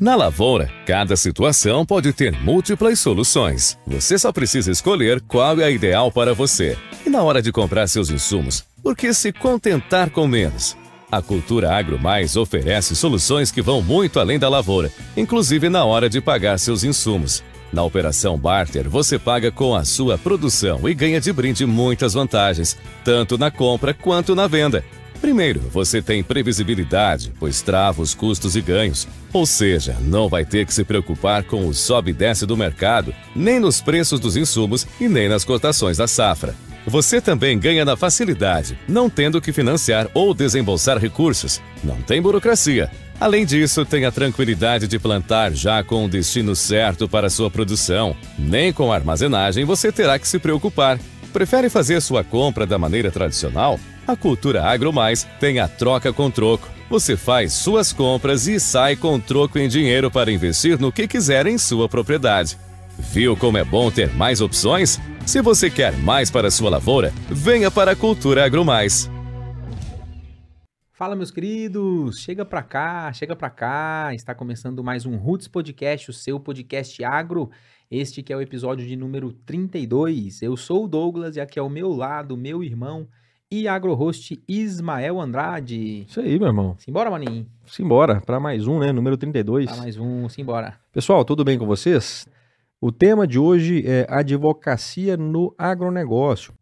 Na lavoura, cada situação pode ter múltiplas soluções. Você só precisa escolher qual é a ideal para você. E na hora de comprar seus insumos, por que se contentar com menos? A Cultura Agro Mais oferece soluções que vão muito além da lavoura, inclusive na hora de pagar seus insumos. Na operação Barter, você paga com a sua produção e ganha de brinde muitas vantagens, tanto na compra quanto na venda. Primeiro, você tem previsibilidade, pois trava os custos e ganhos. Ou seja, não vai ter que se preocupar com o sobe e desce do mercado, nem nos preços dos insumos e nem nas cotações da safra. Você também ganha na facilidade, não tendo que financiar ou desembolsar recursos. Não tem burocracia. Além disso, tem a tranquilidade de plantar já com o destino certo para sua produção. Nem com armazenagem você terá que se preocupar. Prefere fazer sua compra da maneira tradicional? A Cultura Agro Mais tem a troca com troco. Você faz suas compras e sai com troco em dinheiro para investir no que quiser em sua propriedade. Viu como é bom ter mais opções? Se você quer mais para sua lavoura, venha para a Cultura Agro Mais. Fala, meus queridos! Chega pra cá, chega pra cá. Está começando mais um Roots Podcast, o seu podcast agro. Este que é o episódio de número 32. Eu sou o Douglas e aqui ao meu lado, meu irmão e agrohost Ismael Andrade. Isso aí, meu irmão. Simbora, maninho? Simbora, para mais um, né? Número 32. Para mais um, simbora. Pessoal, tudo bem com vocês? O tema de hoje é advocacia no agronegócio.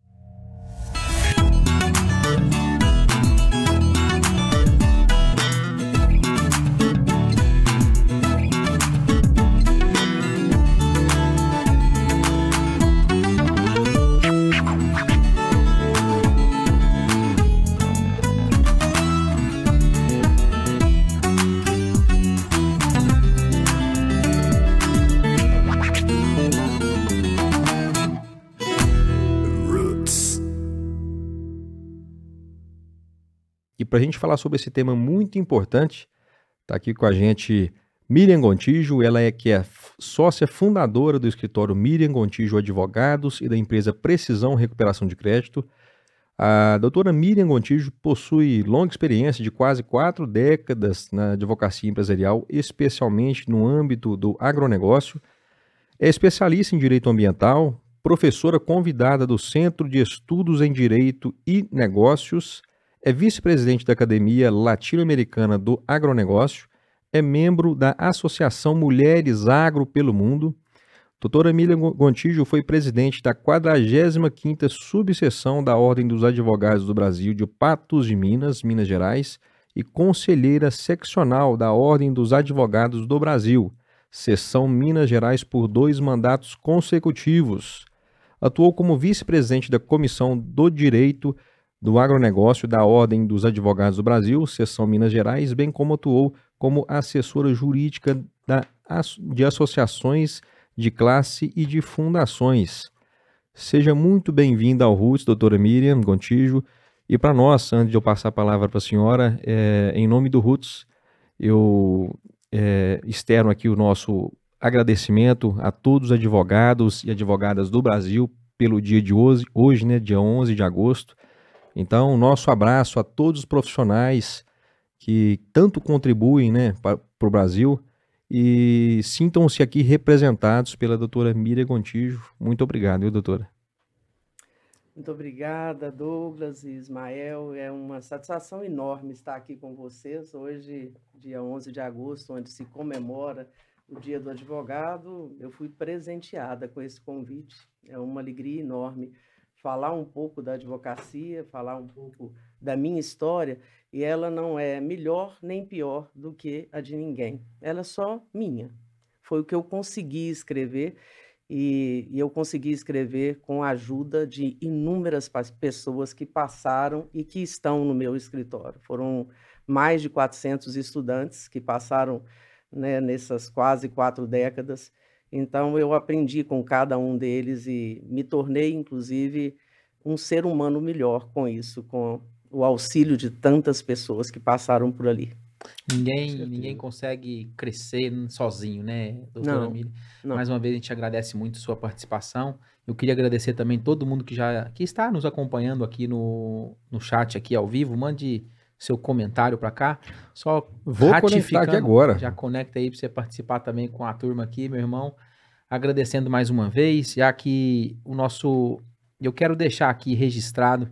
Para a gente falar sobre esse tema muito importante, está aqui com a gente Miriam Gontijo, ela é que é sócia fundadora do escritório Miriam Gontijo Advogados e da empresa Precisão Recuperação de Crédito. A doutora Miriam Gontijo possui longa experiência de quase quatro décadas na advocacia empresarial, especialmente no âmbito do agronegócio. É especialista em direito ambiental, professora convidada do Centro de Estudos em Direito e Negócios é vice-presidente da Academia Latino-Americana do Agronegócio, é membro da Associação Mulheres Agro pelo Mundo. Doutora Emília Gontijo foi presidente da 45ª subseção da Ordem dos Advogados do Brasil de Patos de Minas, Minas Gerais, e conselheira seccional da Ordem dos Advogados do Brasil, seção Minas Gerais por dois mandatos consecutivos. Atuou como vice-presidente da Comissão do Direito do agronegócio da Ordem dos Advogados do Brasil, seção Minas Gerais, bem como atuou como assessora jurídica da, de associações de classe e de fundações. Seja muito bem-vinda ao RUTS, doutora Miriam Gontijo. E para nós, antes de eu passar a palavra para a senhora, é, em nome do RUTS, eu é, externo aqui o nosso agradecimento a todos os advogados e advogadas do Brasil pelo dia de hoje, hoje né, dia 11 de agosto, então, nosso abraço a todos os profissionais que tanto contribuem né, para o Brasil e sintam-se aqui representados pela doutora Miriam Gontijo. Muito obrigado, viu, doutora? Muito obrigada, Douglas e Ismael. É uma satisfação enorme estar aqui com vocês hoje, dia 11 de agosto, onde se comemora o Dia do Advogado. Eu fui presenteada com esse convite. É uma alegria enorme falar um pouco da advocacia, falar um pouco da minha história, e ela não é melhor nem pior do que a de ninguém. Ela é só minha. Foi o que eu consegui escrever, e, e eu consegui escrever com a ajuda de inúmeras pessoas que passaram e que estão no meu escritório. Foram mais de 400 estudantes que passaram né, nessas quase quatro décadas então eu aprendi com cada um deles e me tornei, inclusive, um ser humano melhor com isso, com o auxílio de tantas pessoas que passaram por ali. Ninguém, ninguém consegue crescer sozinho, né, doutora Miriam? Mais uma vez a gente agradece muito sua participação. Eu queria agradecer também todo mundo que já que está nos acompanhando aqui no, no chat aqui ao vivo. Mande seu comentário para cá. Só Vou conectar aqui agora. Já conecta aí para você participar também com a turma aqui, meu irmão. Agradecendo mais uma vez, já que o nosso. Eu quero deixar aqui registrado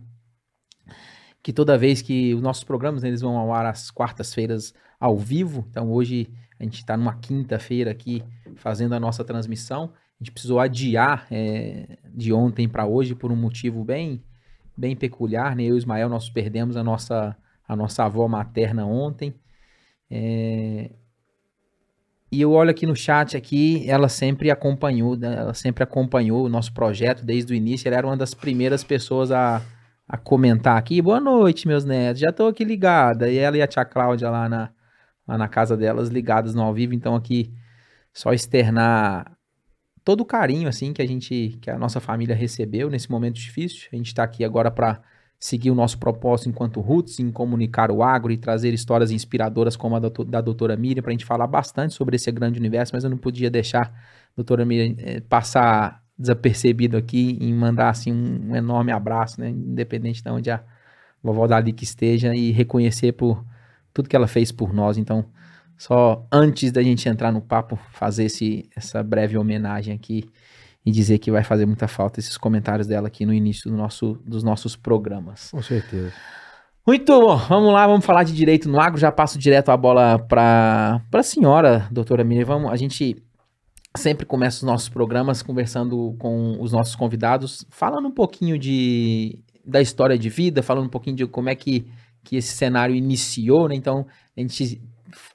que toda vez que os nossos programas né, eles vão ao ar às quartas-feiras ao vivo, então hoje a gente está numa quinta-feira aqui fazendo a nossa transmissão. A gente precisou adiar é, de ontem para hoje por um motivo bem, bem peculiar. Né? Eu e o Ismael nós perdemos a nossa, a nossa avó materna ontem. É... E eu olho aqui no chat aqui, ela sempre acompanhou, né? ela sempre acompanhou o nosso projeto desde o início. Ela era uma das primeiras pessoas a, a comentar aqui. Boa noite, meus netos. Já estou aqui ligada. E ela e a tia Cláudia lá na, lá na casa delas, ligadas no ao vivo. Então aqui só externar todo o carinho assim que a gente, que a nossa família recebeu nesse momento difícil. A gente está aqui agora para seguir o nosso propósito enquanto Roots, em comunicar o agro e trazer histórias inspiradoras como a da doutora Miriam, para a gente falar bastante sobre esse grande universo, mas eu não podia deixar a doutora Miriam eh, passar desapercebido aqui em mandar assim um, enorme abraço, né, independente de onde a vovó Dali que esteja e reconhecer por tudo que ela fez por nós. Então, só antes da gente entrar no papo, fazer esse, essa breve homenagem aqui e dizer que vai fazer muita falta esses comentários dela aqui no início do nosso, dos nossos programas. Com certeza. Muito bom, vamos lá, vamos falar de direito no agro. Já passo direto a bola para a senhora, doutora Miriam. Vamos, a gente sempre começa os nossos programas conversando com os nossos convidados, falando um pouquinho de, da história de vida, falando um pouquinho de como é que, que esse cenário iniciou, né? Então, a gente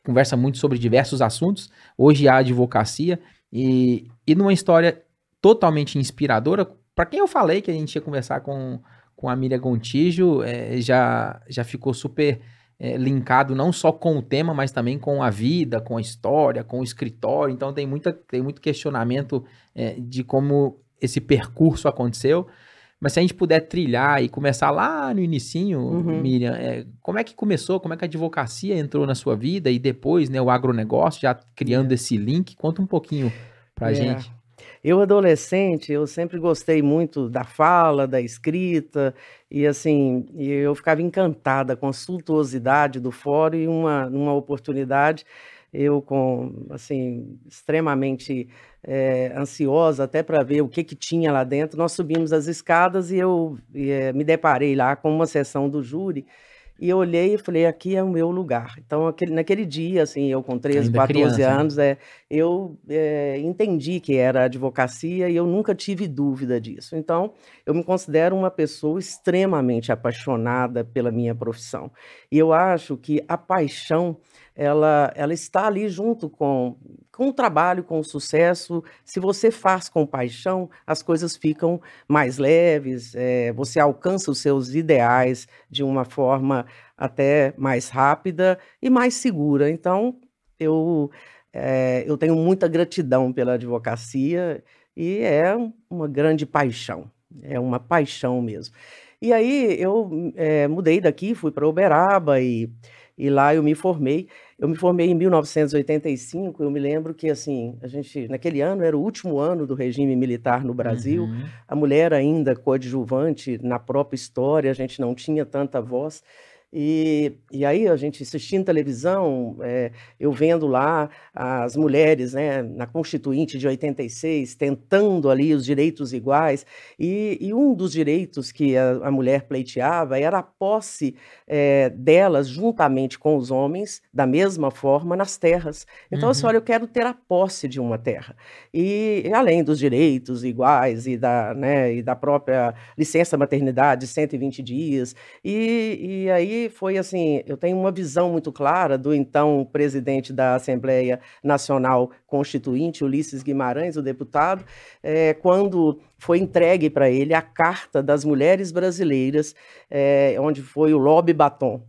conversa muito sobre diversos assuntos. Hoje a advocacia e, e numa história totalmente inspiradora. Para quem eu falei que a gente ia conversar com, com a Miriam Gontijo, é, já, já ficou super é, linkado não só com o tema, mas também com a vida, com a história, com o escritório. Então tem, muita, tem muito questionamento é, de como esse percurso aconteceu. Mas se a gente puder trilhar e começar lá no inicinho, uhum. Miriam, é, como é que começou, como é que a advocacia entrou na sua vida e depois, né, o agronegócio, já criando é. esse link, conta um pouquinho pra é. gente. Eu, adolescente, eu sempre gostei muito da fala, da escrita, e assim, eu ficava encantada com a suntuosidade do fórum e uma, uma oportunidade eu com assim extremamente é, ansiosa até para ver o que que tinha lá dentro. Nós subimos as escadas e eu é, me deparei lá com uma sessão do júri e eu olhei e falei, aqui é o meu lugar. Então, aquele, naquele dia, assim, eu com 13, Ainda 14 criança, né? anos, é, eu é, entendi que era advocacia e eu nunca tive dúvida disso. Então, eu me considero uma pessoa extremamente apaixonada pela minha profissão. E eu acho que a paixão ela, ela está ali junto com, com o trabalho, com o sucesso. Se você faz com paixão, as coisas ficam mais leves, é, você alcança os seus ideais de uma forma até mais rápida e mais segura. Então, eu, é, eu tenho muita gratidão pela advocacia e é uma grande paixão, é uma paixão mesmo. E aí eu é, mudei daqui, fui para Uberaba e, e lá eu me formei. Eu me formei em 1985, eu me lembro que, assim, a gente, naquele ano, era o último ano do regime militar no Brasil, uhum. a mulher ainda coadjuvante na própria história, a gente não tinha tanta voz, e, e aí a gente assistindo televisão, é, eu vendo lá as mulheres né, na Constituinte de 86, tentando ali os direitos iguais, e, e um dos direitos que a, a, mulher pleiteava era a posse é, delas juntamente com os homens, da mesma forma, nas terras. Então, assim, uhum. assim, olha, eu quero ter a posse de uma terra. E, e além dos direitos iguais e da, né, e da própria licença maternidade, 120 dias, e, e aí foi assim, eu tenho uma visão muito clara do então presidente da Assembleia Nacional Constituinte, Ulisses Guimarães, o deputado, é, quando foi entregue para ele a Carta das Mulheres Brasileiras, é, onde foi o lobby batom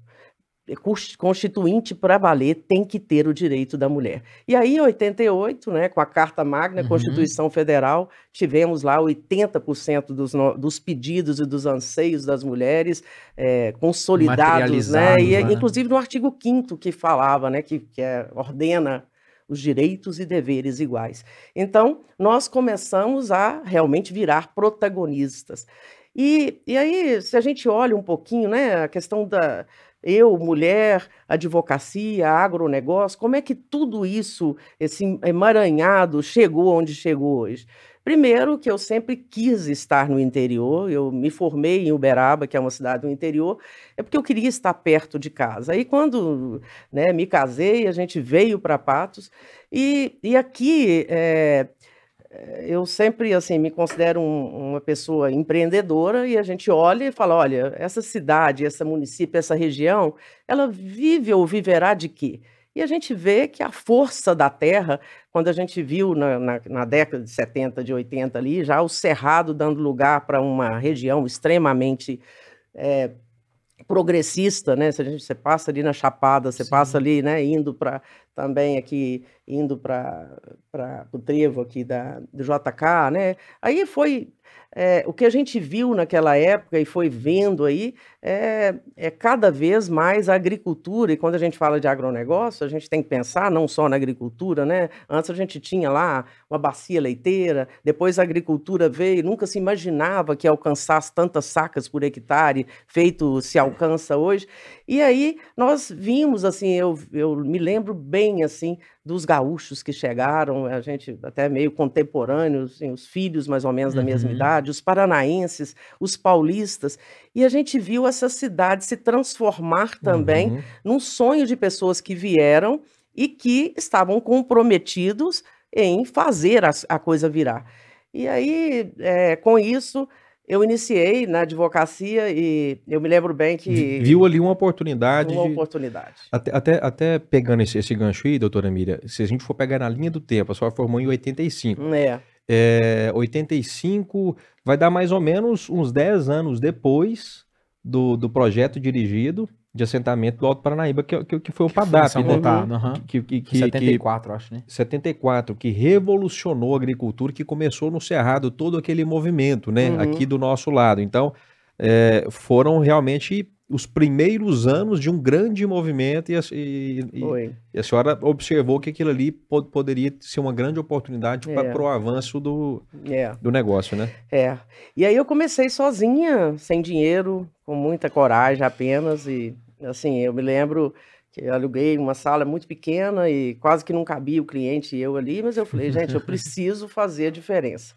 constituinte para valer tem que ter o direito da mulher. E aí, em 88, né, com a Carta Magna, uhum. Constituição Federal, tivemos lá 80% dos, dos pedidos e dos anseios das mulheres é, consolidados, né, e, né? inclusive no artigo 5 que falava, né, que, que é, ordena os direitos e deveres iguais. Então, nós começamos a realmente virar protagonistas. E, e aí, se a gente olha um pouquinho, né, a questão da, eu, mulher, advocacia, agronegócio, como é que tudo isso, esse emaranhado, chegou onde chegou hoje? Primeiro, que eu sempre quis estar no interior, eu me formei em Uberaba, que é uma cidade do interior, é porque eu queria estar perto de casa. Aí, quando né, me casei, a gente veio para Patos, e, e aqui é, eu sempre assim me considero um, uma pessoa empreendedora e a gente olha e fala, olha, essa cidade, essa município, essa região, ela vive ou viverá de quê? E a gente vê que a força da terra, quando a gente viu na, na, na década de 70, de 80 ali, já o Cerrado dando lugar para uma região extremamente é, progressista, né? Se a gente você passa ali na Chapada, você Sim. passa ali, né, indo para também aqui indo para o trevo aqui da do JK, né? Aí foi é, o que a gente viu naquela época e foi vendo aí é, é, cada vez mais a agricultura, e quando a gente fala de agronegócio, a gente tem que pensar não só na agricultura, né? Antes a gente tinha lá uma bacia leiteira, depois a agricultura veio, nunca se imaginava que alcançasse tantas sacas por hectare, feito se alcança hoje. E aí nós vimos, assim, eu, eu me lembro bem, assim, dos gaúchos que chegaram, a gente até meio contemporâneos, assim, os filhos mais ou menos da mesma uhum. idade, os paranaenses, os paulistas, e a gente viu essa cidade se transformar também uhum. num sonho de pessoas que vieram e que estavam comprometidos em fazer a, a coisa virar. E aí, é, com isso, eu iniciei na advocacia e eu me lembro bem que. Viu ali uma oportunidade. Uma de... oportunidade. Até, até, até pegando esse, esse gancho aí, doutora Miriam, se a gente for pegar na linha do tempo, a senhora formou em 85. É. é 85 vai dar mais ou menos uns 10 anos depois do, do projeto dirigido de assentamento do Alto Paranaíba, que, que, que foi o PADAP, né? Uhum. Que, que, que, 74, acho, né? 74, que revolucionou a agricultura, que começou no Cerrado todo aquele movimento, né? Uhum. Aqui do nosso lado. Então, é, foram realmente os primeiros anos de um grande movimento e a, e, e a senhora observou que aquilo ali pod, poderia ser uma grande oportunidade é. para o avanço do, é. do negócio, né? É. E aí eu comecei sozinha, sem dinheiro, com muita coragem apenas e Assim, eu me lembro que eu aluguei uma sala muito pequena e quase que não cabia o cliente e eu ali, mas eu falei, gente, eu preciso fazer a diferença.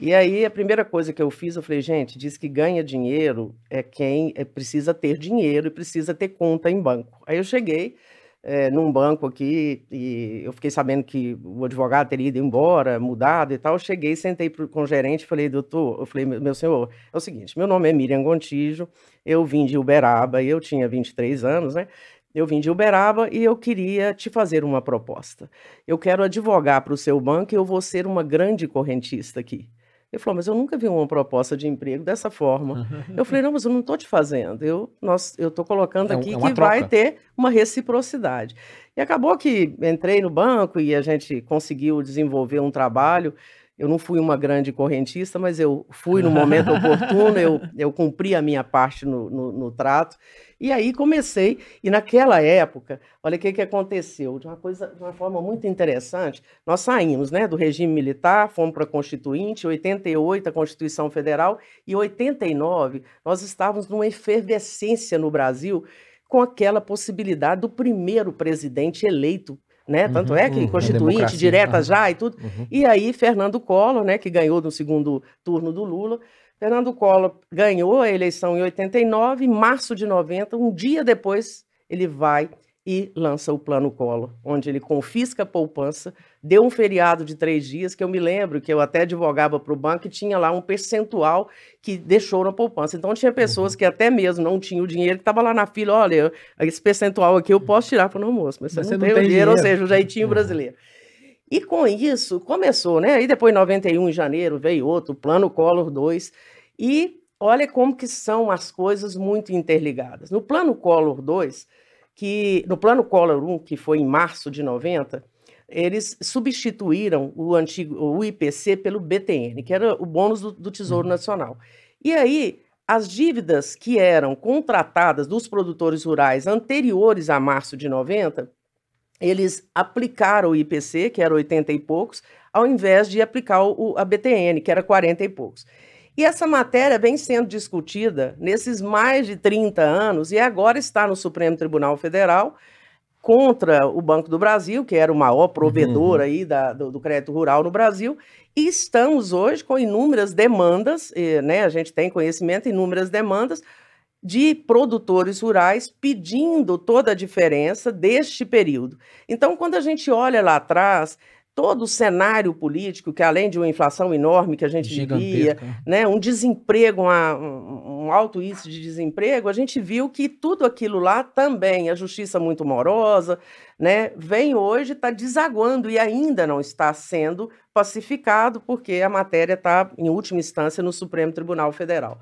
E aí a primeira coisa que eu fiz, eu falei, gente, diz que ganha dinheiro é quem é, precisa ter dinheiro e precisa ter conta em banco. Aí eu cheguei é, num banco aqui e eu fiquei sabendo que o advogado teria ido embora, mudado e tal. Eu cheguei, sentei pro, com o gerente e falei, doutor, eu falei, meu senhor, é o seguinte, meu nome é Miriam Gontijo, eu vim de Uberaba, eu tinha 23 anos, né? Eu vim de Uberaba e eu queria te fazer uma proposta. Eu quero advogar para o seu banco e eu vou ser uma grande correntista aqui. Ele falou, mas eu nunca vi uma proposta de emprego dessa forma. eu falei, não, mas eu não estou te fazendo. Eu estou colocando é aqui é que troca. vai ter uma reciprocidade. E acabou que entrei no banco e a gente conseguiu desenvolver um trabalho. Eu não fui uma grande correntista, mas eu fui no momento oportuno, eu, eu cumpri a minha parte no, no, no trato. E aí comecei, e naquela época, olha o que, que aconteceu, de uma coisa, de uma forma muito interessante, nós saímos né, do regime militar, fomos para a Constituinte, 88 a Constituição Federal, e 89 nós estávamos numa efervescência no Brasil com aquela possibilidade do primeiro presidente eleito né? Tanto uhum, é que uhum, constituinte, direta uhum. já e tudo. Uhum. E aí, Fernando Collor, né, que ganhou no segundo turno do Lula, Fernando Collor ganhou a eleição em 89, em março de 90, um dia depois, ele vai e lança o Plano Collor, onde ele confisca a poupança, deu um feriado de três dias, que eu me lembro que eu até advogava para o banco e tinha lá um percentual que deixou na poupança. Então tinha pessoas uhum. que até mesmo não tinham o dinheiro, que estava lá na fila, olha, esse percentual aqui eu posso tirar para o almoço, mas você, mas não, você tem não tem dinheiro, dinheiro, ou seja, o jeitinho uhum. brasileiro. E com isso, começou, né? Aí depois, em 91, em janeiro, veio outro, Plano Collor 2, e olha como que são as coisas muito interligadas. No Plano Collor 2, que no Plano Collor 1, que foi em março de 90, eles substituíram o antigo o IPC pelo BTN, que era o bônus do, do Tesouro uhum. Nacional. E aí, as dívidas que eram contratadas dos produtores rurais anteriores a março de 90, eles aplicaram o IPC, que era 80 e poucos, ao invés de aplicar o, a BTN, que era 40 e poucos. E essa matéria vem sendo discutida nesses mais de 30 anos e agora está no Supremo Tribunal Federal contra o Banco do Brasil, que era o maior provedor uhum. aí da, do, do, crédito rural no Brasil, e estamos hoje com inúmeras demandas, né, a gente tem conhecimento, inúmeras demandas de produtores rurais pedindo toda a diferença deste período. Então, quando a gente olha lá atrás, todo o cenário político, que além de uma inflação enorme que a gente vivia, né, um desemprego, uma, um alto índice de desemprego, a gente viu que tudo aquilo lá também, a justiça muito morosa, né, vem hoje, está desaguando e ainda não está sendo pacificado, porque a matéria está, em última instância, no Supremo Tribunal Federal.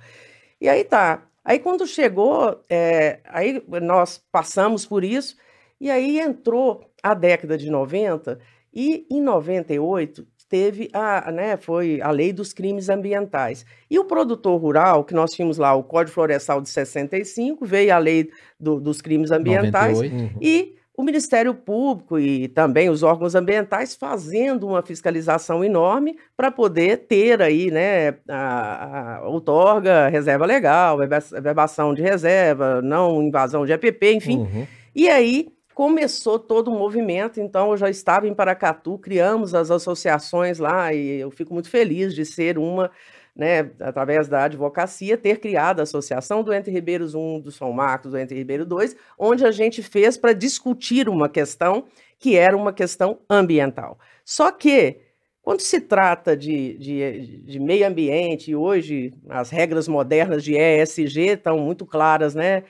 E aí tá. Aí quando chegou, é, aí nós passamos por isso, e aí entrou a década de 90 e em 98 teve a, né, foi a lei dos crimes ambientais. E o produtor rural, que nós tínhamos lá o Código Florestal de 65, veio a lei do, dos crimes ambientais 98. Uhum. e o Ministério Público e também os órgãos ambientais fazendo uma fiscalização enorme para poder ter aí, né, a, a outorga, reserva legal, verbação de reserva, não invasão de EPP, enfim. Uhum. E aí começou todo o movimento, então eu já estava em Paracatu, criamos as associações lá e eu fico muito feliz de ser uma, né, através da advocacia, ter criado a Associação do Entre Ribeiros 1, do São Marcos, do Entre Ribeiro 2, onde a gente fez para discutir uma questão que era uma questão ambiental. Só que, quando se trata de, de, de meio ambiente, e hoje as regras modernas de ESG estão muito claras, né?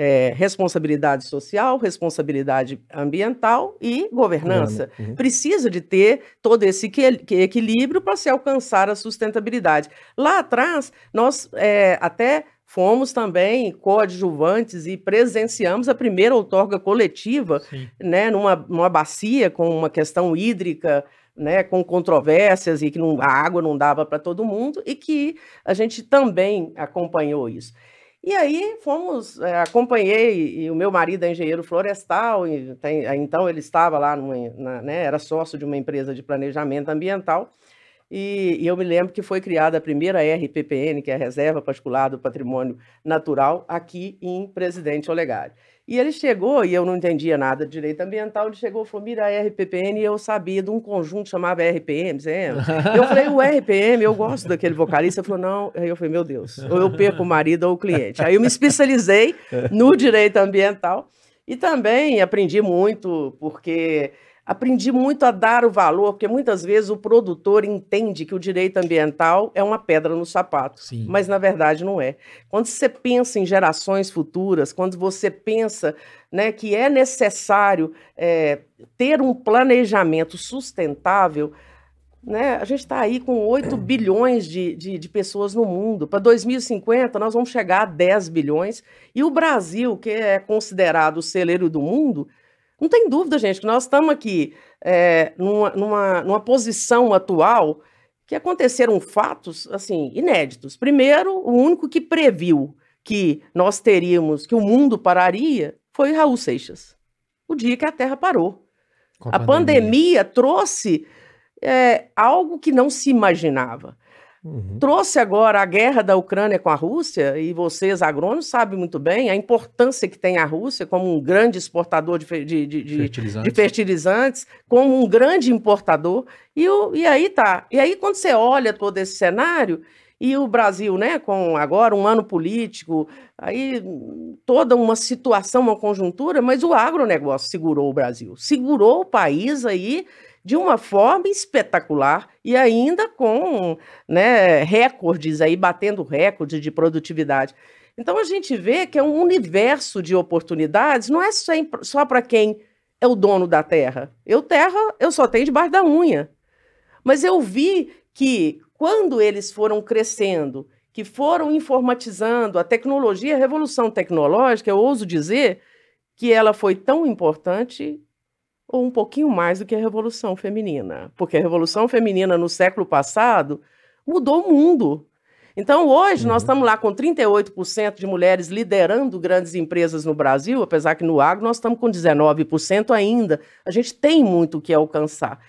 É, responsabilidade social, responsabilidade ambiental e governança. Uhum. Precisa de ter todo esse equilíbrio para se alcançar a sustentabilidade. Lá atrás, nós é, até fomos também coadjuvantes e presenciamos a primeira outorga coletiva, né, numa, numa bacia com uma questão hídrica, né, com controvérsias e que não, a água não dava para todo mundo e que a gente também acompanhou isso. E aí fomos, é, acompanhei, e o meu marido é engenheiro florestal, tem, então ele estava lá, numa, na, né, era sócio de uma empresa de planejamento ambiental, e, e, eu me lembro que foi criada a primeira RPPN, que é a Reserva Particular do Patrimônio Natural, aqui em Presidente Olegário. E ele chegou, e eu não entendia nada de direito ambiental, ele chegou e falou, mira a RPPN, e eu sabia de um conjunto chamado RPM, você Eu falei, o RPM, eu gosto daquele vocalista. Ele falou, não. Aí eu falei, meu Deus, ou eu perco o marido ou o cliente. Aí eu me especializei no direito ambiental e também aprendi muito, porque aprendi muito a dar o valor, porque muitas vezes o produtor entende que o direito ambiental é uma pedra no sapato, Sim. mas na verdade não é. Quando você pensa em gerações futuras, quando você pensa né, que é necessário é, ter um planejamento sustentável, né, a gente está aí com 8 bilhões de, de, de pessoas no mundo. Para 2050, nós vamos chegar a 10 bilhões. E o Brasil, que é considerado o celeiro do mundo, não tem dúvida, gente, que nós estamos aqui é, numa, numa, numa posição atual que aconteceram fatos assim inéditos. Primeiro, o único que previu que nós teríamos, que o mundo pararia, foi Raul Seixas. O dia que a Terra parou. A, a pandemia. pandemia trouxe é, algo que não se imaginava. Uhum. Trouxe agora a guerra da Ucrânia com a Rússia, e vocês, agrônomos, sabem muito bem a importância que tem a Rússia como um grande exportador de, de, de, de fertilizantes. fertilizantes. como um grande importador. E, o, e aí tá. E aí, quando você olha todo esse cenário, e o Brasil, né, com agora um ano político, aí toda uma situação, uma conjuntura, mas o agronegócio segurou o Brasil, segurou o país aí de uma forma espetacular e ainda com né, recordes aí, batendo recordes de produtividade. Então a gente vê que é um universo de oportunidades, não é só, para quem é o dono da terra. Eu terra, eu só tenho debaixo da unha. Mas eu vi que quando eles foram crescendo, que foram informatizando a tecnologia, a revolução tecnológica, eu ouso dizer que ela foi tão importante ou um pouquinho mais do que a Revolução Feminina. Porque a Revolução Feminina no século passado mudou o mundo. Então, hoje, uhum. nós estamos lá com 38% de mulheres liderando grandes empresas no Brasil, apesar que no agro nós estamos com 19% ainda. A gente tem muito o que alcançar.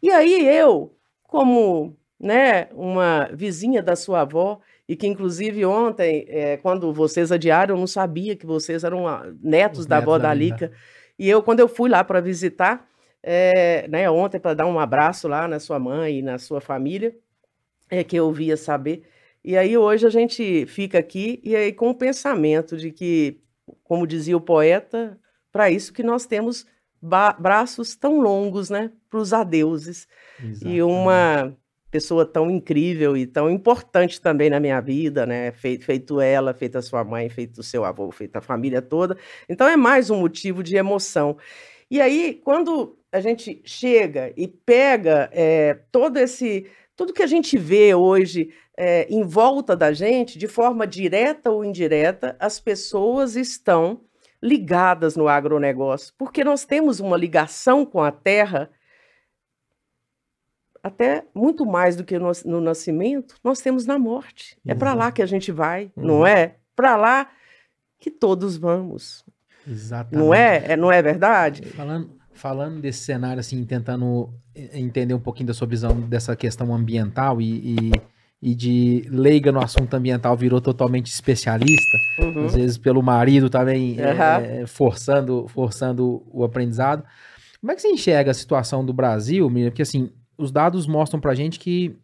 E aí, eu, como né, uma vizinha da sua avó, e que inclusive ontem, é, quando vocês adiaram, eu não sabia que vocês eram ah, netos Os da netos avó da. Lica. E eu, quando eu fui lá para visitar, é, né, ontem para dar um abraço lá na sua mãe e na sua família, é que eu via saber. E aí hoje a gente fica aqui e aí com o pensamento de que, como dizia o poeta, para isso que nós temos braços tão longos, né, para os adeuses e Exatamente. uma pessoa tão incrível e tão importante também na minha vida, né? Feito, feito ela, feito a sua mãe, feito o seu avô, feito a família toda. Então é mais um motivo de emoção. E aí, quando a gente chega e pega é, todo esse, tudo que a gente vê hoje é, em volta da gente, de forma direta ou indireta, as pessoas estão ligadas no agronegócio, porque nós temos uma ligação com a terra até muito mais do que no, no nascimento, nós temos na morte. É para lá que a gente vai, não Uhum. é? Para lá que todos vamos. Exatamente. Não é? é? Não é verdade? Falando, falando desse cenário, assim, tentando entender um pouquinho da sua visão dessa questão ambiental e, e, e de leiga no assunto ambiental virou totalmente especialista, Uhum. às vezes pelo marido também Aham. é, forçando, forçando o aprendizado. Como é que você enxerga a situação do Brasil, Miriam? Porque assim, os dados mostram pra gente que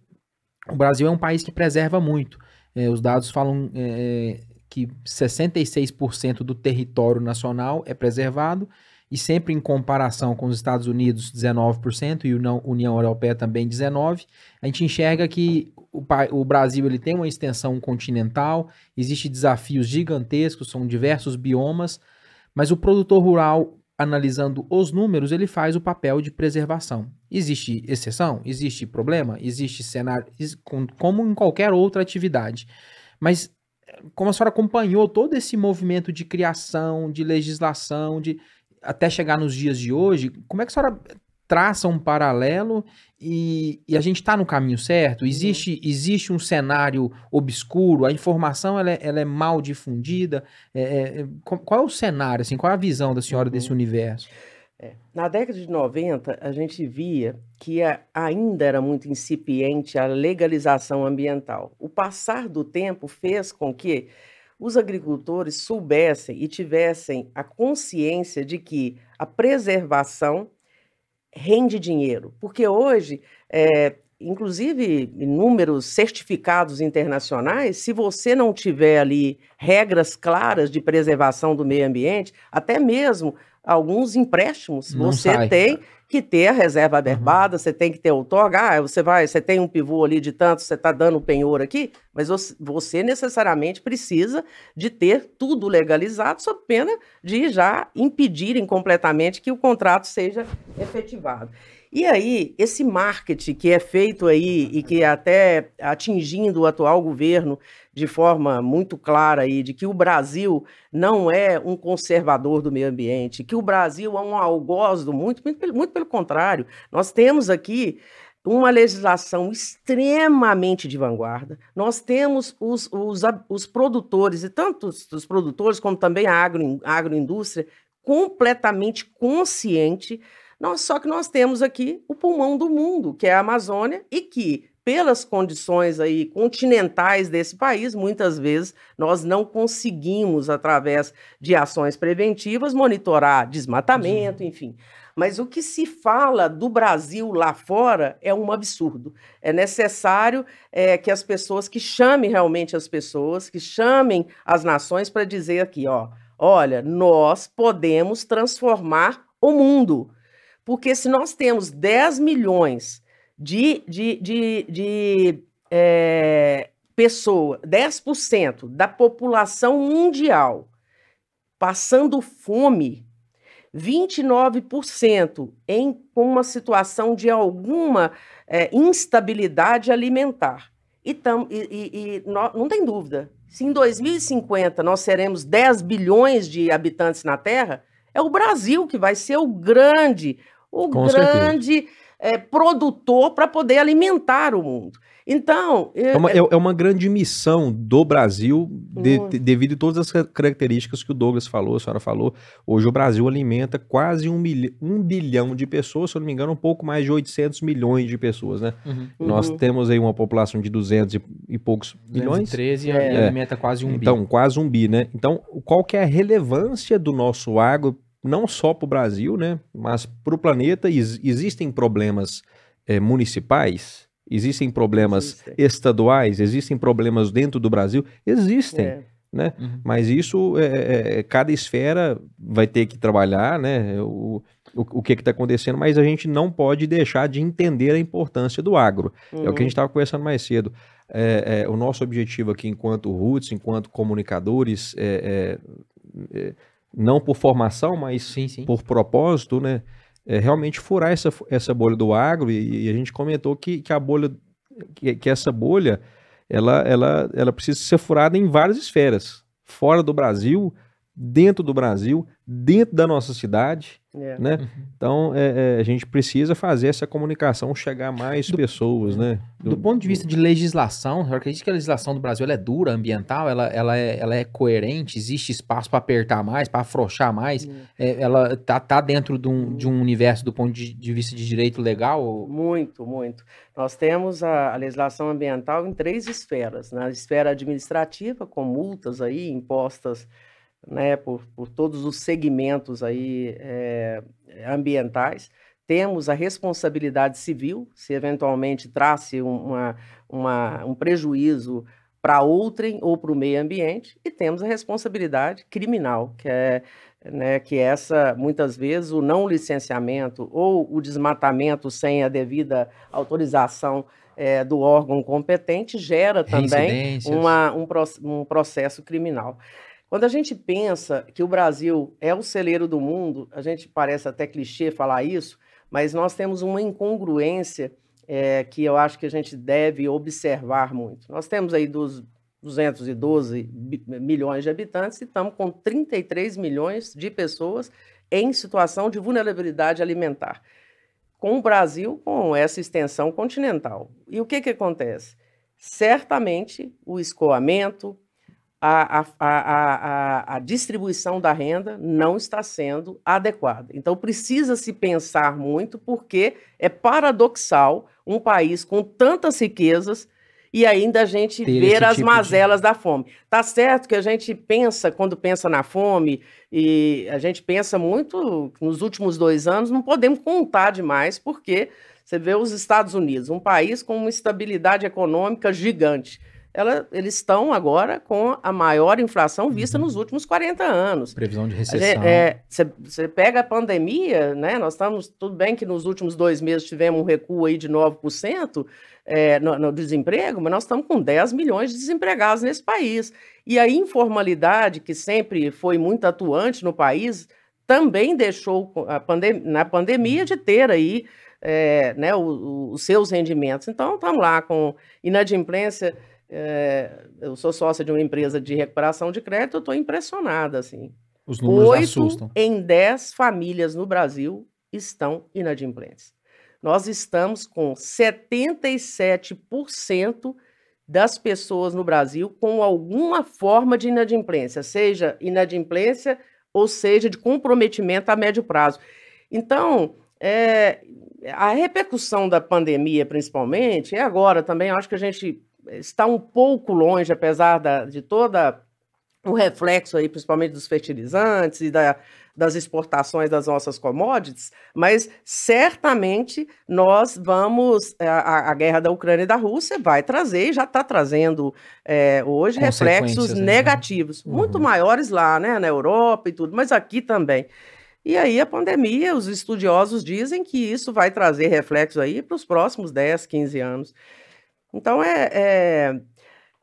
o Brasil é um país que preserva muito. É, os dados falam é, que 66% do território nacional é preservado e sempre em comparação com os Estados Unidos, 19% e a União- Europeia também 19%. A gente enxerga que o, o Brasil ele tem uma extensão continental, existem desafios gigantescos, são diversos biomas, mas o produtor rural, analisando os números, ele faz o papel de preservação. Existe exceção? Existe problema? Existe cenário? Como em qualquer outra atividade. Mas como a senhora acompanhou todo esse movimento de criação, de legislação, de até chegar nos dias de hoje, como é que a senhora traça um paralelo e, e a gente está no caminho certo? Existe, existe um cenário obscuro? A informação ela é, ela é mal difundida? É, é, é, qual é o cenário? Assim, qual é a visão da senhora desse universo? Na década de 90, a gente via que a- ainda era muito incipiente a legalização ambiental. O passar do tempo fez com que os agricultores soubessem e tivessem a consciência de que a preservação rende dinheiro. Porque hoje, é, inclusive em números certificados internacionais, se você não tiver ali regras claras de preservação do meio ambiente, até mesmo alguns empréstimos, Não você sai. tem que ter a reserva averbada, você tem que ter outorga, ah, você vai, você tem um pivô ali de tanto, você está dando o penhor aqui, mas você- você necessariamente precisa de ter tudo legalizado, sob pena de já impedirem completamente que o contrato seja efetivado. E aí, esse marketing que é feito aí e que é até atingindo o atual governo de forma muito clara aí, de que o Brasil não é um conservador do meio ambiente, que o Brasil é um algoz do muito, muito, muito pelo contrário. Nós temos aqui uma legislação extremamente de vanguarda. Nós temos os, os, os produtores, e tanto os, os produtores como também a, agro, a agroindústria, completamente consciente. Nós, só que nós temos aqui o pulmão do mundo, que é a Amazônia, e que, pelas condições aí continentais desse país, muitas vezes nós não conseguimos, através de ações preventivas, monitorar desmatamento, enfim. Mas o que se fala do Brasil lá fora é um absurdo. É necessário é, que as pessoas, que chamem realmente as pessoas, que chamem as nações para dizer aqui, ó, olha, nós podemos transformar o mundo. Porque se nós temos 10 milhões de, de, de, de é, pessoas, 10% da população mundial passando fome, 29% em uma situação de alguma é, instabilidade alimentar. E, tam, e, e, e nó- não tem dúvida, se em 2050 nós seremos 10 bilhões de habitantes na Terra, é o Brasil que vai ser o grande, o Com certeza. É, produtor para poder alimentar o mundo. Então. É uma, é, é uma grande missão do Brasil, de, de, devido a todas as características que o Douglas falou, a senhora falou. Hoje o Brasil alimenta quase um, milho, um bilhão de pessoas, se eu não me engano, um pouco mais de 800 milhões de pessoas, né? Uhum. Nós uhum. temos aí uma população de 200 e, e poucos milhões. 13 é. e alimenta quase um então, bi. Então, quase um bi, né? Então, qual que é a relevância do nosso agro, não só para o Brasil, né? Mas para o planeta. existem problemas é, municipais Existem problemas existem. estaduais, existem problemas dentro do Brasil, existem. É. Né? Uhum. Mas isso, é, é, é, cada esfera vai ter que trabalhar, né? O, o, o que está acontecendo, mas a gente não pode deixar de entender a importância do agro. Uhum. É o que a gente estava uhum. conversando mais cedo. É, é, o nosso objetivo aqui, enquanto roots, enquanto comunicadores, é, não por formação, mas sim, sim. por propósito, né? é, realmente furar essa, essa bolha do agro e, e a gente comentou que, que a bolha, que, que, essa bolha, ela, ela, ela precisa ser furada em várias esferas, fora do Brasil, dentro do Brasil, dentro da nossa cidade, é. né? Uhum. Então é, é, a gente precisa fazer essa comunicação chegar a mais do, pessoas, né? Do, do, ponto de vista de legislação, eu acredito que a legislação do Brasil é dura, ambiental, ela, ela, é, ela é coerente, existe espaço para apertar mais, para afrouxar mais, é, ela tá, tá dentro de um, de um universo do ponto de, de vista de direito legal? Muito, muito. Nós temos a, a legislação ambiental em três esferas, na esfera administrativa, com multas aí impostas né, por, por todos os segmentos aí, é, ambientais. Temos a responsabilidade civil, se eventualmente trace uma, uma, um prejuízo para outrem ou para o meio ambiente, e temos a responsabilidade criminal, que é, né, que é essa, muitas vezes, o não licenciamento ou o desmatamento sem a devida autorização é, do órgão competente gera também uma, um, um processo criminal. Quando a gente pensa que o Brasil é o celeiro do mundo, a gente parece até clichê falar isso, mas nós temos uma incongruência é, que eu acho que a gente deve observar muito. Nós temos aí dos 212 milhões de habitantes e estamos com 33 milhões de pessoas em situação de vulnerabilidade alimentar. Com o Brasil com essa extensão continental. E o que, que acontece? Certamente o escoamento, a, a, a, a, distribuição da renda não está sendo adequada. Então, precisa se pensar muito, porque é paradoxal um país com tantas riquezas e ainda a gente Ter ver as tipo mazelas de... da fome. Tá certo que a gente pensa, quando pensa na fome, e a gente pensa muito nos últimos dois anos, não podemos contar demais, porque você vê os Estados Unidos, um país com uma estabilidade econômica gigante ela, eles estão agora com a maior inflação vista uhum. nos últimos 40 anos. Previsão de recessão. Você é, pega a pandemia, né? Nós estamos, tudo bem que nos últimos dois meses tivemos um recuo aí de 9% é, no, no desemprego, mas nós estamos com 10 milhões de desempregados nesse país. E a informalidade, que sempre foi muito atuante no país, também deixou a pandem na pandemia de ter aí é, né, os seus rendimentos. Então, estamos lá com inadimplência é, eu sou sócia de uma empresa de recuperação de crédito, eu estou impressionada, assim. Os números Oito assustam. em 10 famílias no Brasil estão inadimplentes. Nós estamos com 77% das pessoas no Brasil com alguma forma de inadimplência, seja inadimplência ou seja de comprometimento a médio prazo. Então, é, a repercussão da pandemia, principalmente, é agora também, acho que a gente está um pouco longe, apesar da, de toda o reflexo aí, principalmente dos fertilizantes e da, das exportações das nossas commodities, mas certamente nós vamos, eh, a, a guerra da Ucrânia e da Rússia vai trazer, já está trazendo é, hoje reflexos né? negativos, uhum. muito maiores lá, né, na Europa e tudo, mas aqui também. E aí a pandemia, os estudiosos dizem que isso vai trazer reflexos aí para os próximos 10, 15 anos. Então, é, é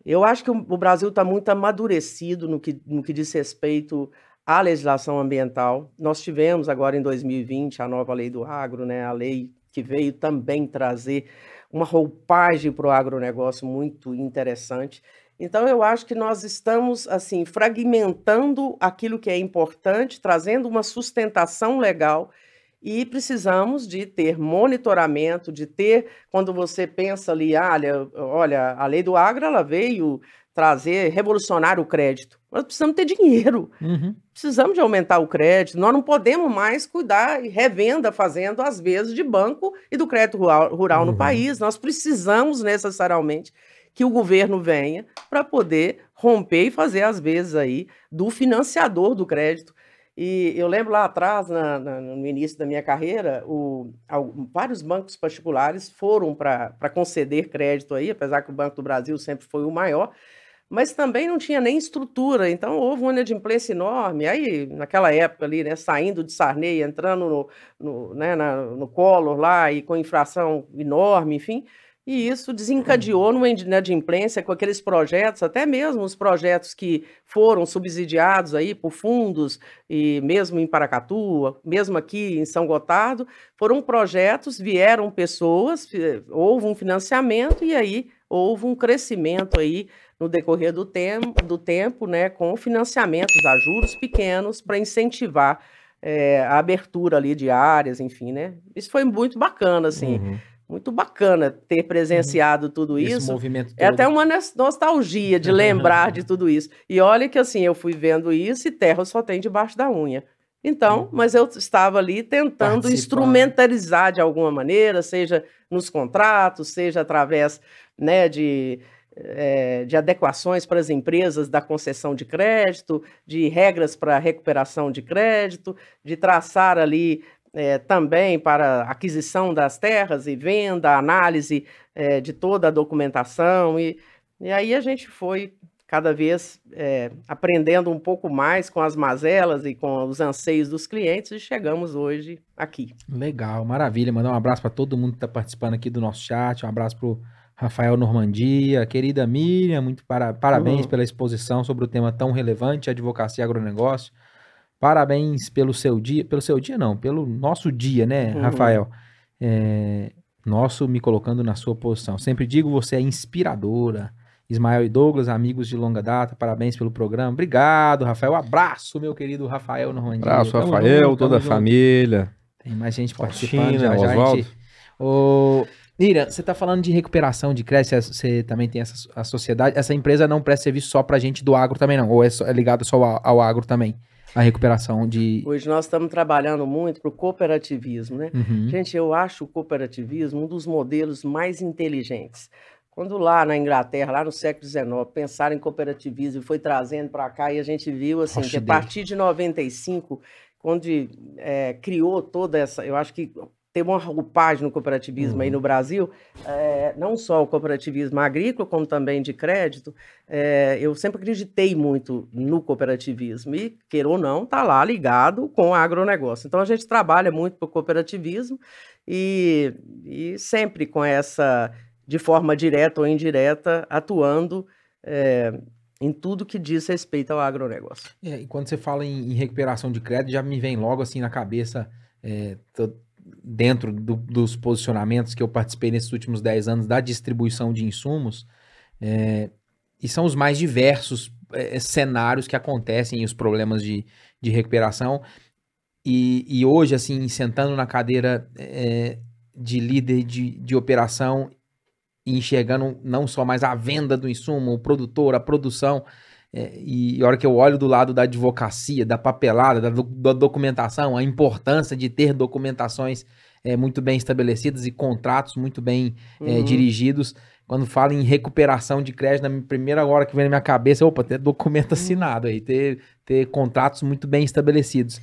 eu acho que o, Brasil está muito amadurecido no que, no que diz respeito à legislação ambiental. Nós tivemos agora em 2020 a nova lei do agro, né, a lei que veio também trazer uma roupagem para o agronegócio muito interessante. Então, eu acho que nós estamos, assim, fragmentando aquilo que é importante, trazendo uma sustentação legal e precisamos de ter monitoramento, de ter, quando você pensa ali, olha, olha, a lei do agro ela veio trazer, revolucionar o crédito. Nós precisamos ter dinheiro, Uhum. precisamos de aumentar o crédito, nós não podemos mais cuidar e revenda fazendo às vezes de banco e do crédito rural, rural no Uhum. país. Nós precisamos necessariamente que o governo venha para poder romper e fazer às vezes aí do financiador do crédito. E eu lembro lá atrás, na- na- no início da minha carreira, o- al- vários bancos particulares foram para conceder crédito aí, apesar que o Banco do Brasil sempre foi o maior, mas também não tinha nem estrutura, então houve uma inadimplência enorme. Aí, naquela época ali, né, saindo de Sarney, entrando no, no, né, na- no Collor lá e com infração enorme, enfim, e isso desencadeou numa inadimplência com aqueles projetos, até mesmo os projetos que foram subsidiados aí por fundos, e mesmo em Paracatu, mesmo aqui em São Gotardo, foram projetos, vieram pessoas, fi- houve um financiamento e aí houve um crescimento aí no decorrer do tempo, do tempo né, com financiamentos a juros pequenos para incentivar eh, a abertura ali de áreas, enfim, né? Isso foi muito bacana, assim, Uhum. Muito bacana ter presenciado tudo Esse isso. movimento É até uma nos- nostalgia de lembrar de tudo isso. E olha que assim, eu fui vendo isso e terra só tem debaixo da unha. Então, mas eu estava ali tentando instrumentalizar de alguma maneira, seja nos contratos, seja através né, de, eh, de adequações para as empresas da concessão de crédito, de regras para recuperação de crédito, de traçar ali eh, também para aquisição das terras e venda, análise eh, de toda a documentação. E, e aí a gente foi cada vez eh, aprendendo um pouco mais com as mazelas e com os anseios dos clientes e chegamos hoje aqui. Legal, maravilha. Mandar um abraço para todo mundo que está participando aqui do nosso chat. Um abraço pro Rafael Normandia, querida Miriam, muito para, parabéns Uhum. pela exposição sobre o tema tão relevante, advocacia e agronegócio. Parabéns pelo seu dia, pelo seu dia não, pelo nosso dia, né, Uhum. Rafael? É, nosso me colocando na sua posição. Sempre digo, você é inspiradora. Ismael e Douglas, amigos de longa data, parabéns pelo programa. Obrigado, Rafael. Abraço, meu querido Rafael Normandia. Abraço, Tamo Rafael, junto, toda a junto. família. Tem mais gente participando. Já, já a Oswaldo. gente... Ô, Miriam, você tá falando de recuperação de crédito, você- também tem essa a sociedade. Essa empresa não presta serviço só pra gente do agro também, não? Ou é, só- é ligado só ao, ao agro também? A recuperação de. Hoje nós estamos trabalhando muito para o cooperativismo, né? Uhum. Gente, eu acho o cooperativismo um dos modelos mais inteligentes. Quando lá na Inglaterra, lá no século XIX, pensaram em cooperativismo e foi trazendo para cá, e a gente viu assim, que a partir de 95, quando eh, criou toda essa. Eu acho que teve uma roupagem no cooperativismo aí no Brasil, eh, não só o cooperativismo agrícola, como também de crédito. eh, eu sempre acreditei muito no cooperativismo e, queira ou não, está lá ligado com o agronegócio. Então a gente trabalha muito para o cooperativismo e, e sempre com essa, de forma direta ou indireta, atuando eh, em tudo que diz respeito ao agronegócio. É, e quando você fala em, em recuperação de crédito, já me vem logo assim na cabeça, é, dentro do- dos posicionamentos que eu participei nesses últimos 10 anos da distribuição de insumos, é, e são os mais diversos é, cenários que acontecem, os problemas de, de recuperação. E, e hoje, assim, sentando na cadeira é, de líder de, de operação e enxergando não só mais a venda do insumo, o produtor, a produção, é, e a hora que eu olho do lado da advocacia, da papelada, da, do- da documentação, a importância de ter documentações é, muito bem estabelecidas e contratos muito bem é, Uhum. dirigidos. Quando falo em recuperação de crédito, na primeira hora que vem na minha cabeça, opa, ter documento assinado aí, ter, ter contratos muito bem estabelecidos.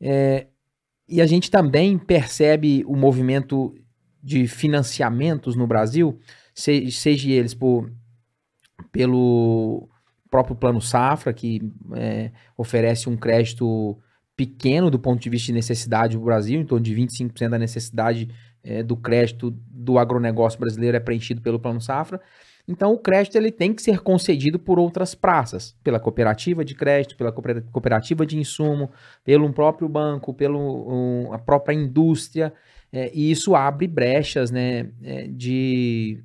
É, e a gente também percebe o movimento de financiamentos no Brasil, se- seja eles por, pelo próprio Plano Safra, que é, oferece um crédito pequeno do ponto de vista de necessidade do Brasil, em torno de 25% da necessidade é, do crédito do agronegócio brasileiro é preenchido pelo Plano Safra. Então, o crédito ele tem que ser concedido por outras praças, pela cooperativa de crédito, pela cooper- cooperativa de insumo, pelo próprio banco, pela própria indústria, é, e isso abre brechas né, é, de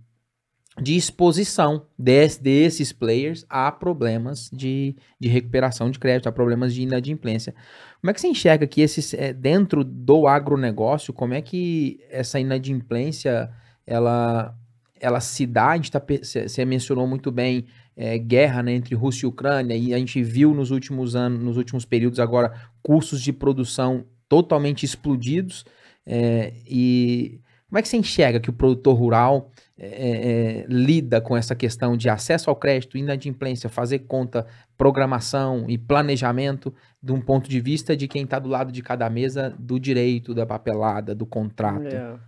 de exposição des, desses players a problemas de, de recuperação de crédito, a problemas de inadimplência. Como é que você enxerga que esses, é, dentro do agronegócio, como é que essa inadimplência ela, ela se dá? A gente tá, você mencionou muito bem é, guerra né, entre Rússia e Ucrânia, e a gente viu nos últimos anos, nos últimos períodos agora, custos de produção totalmente explodidos. É, e como é que você enxerga que o produtor rural é, é, é, lida com essa questão de acesso ao crédito, inadimplência, fazer conta, programação e planejamento de um ponto de vista de quem está do lado de cada mesa do direito, da papelada, do contrato? É. O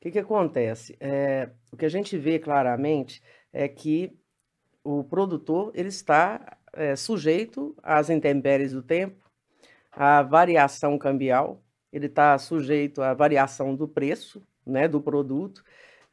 que, que acontece? É, o que a gente vê claramente é que o produtor ele está é, sujeito às intempéries do tempo, à variação cambial, ele está sujeito à variação do preço né, do produto,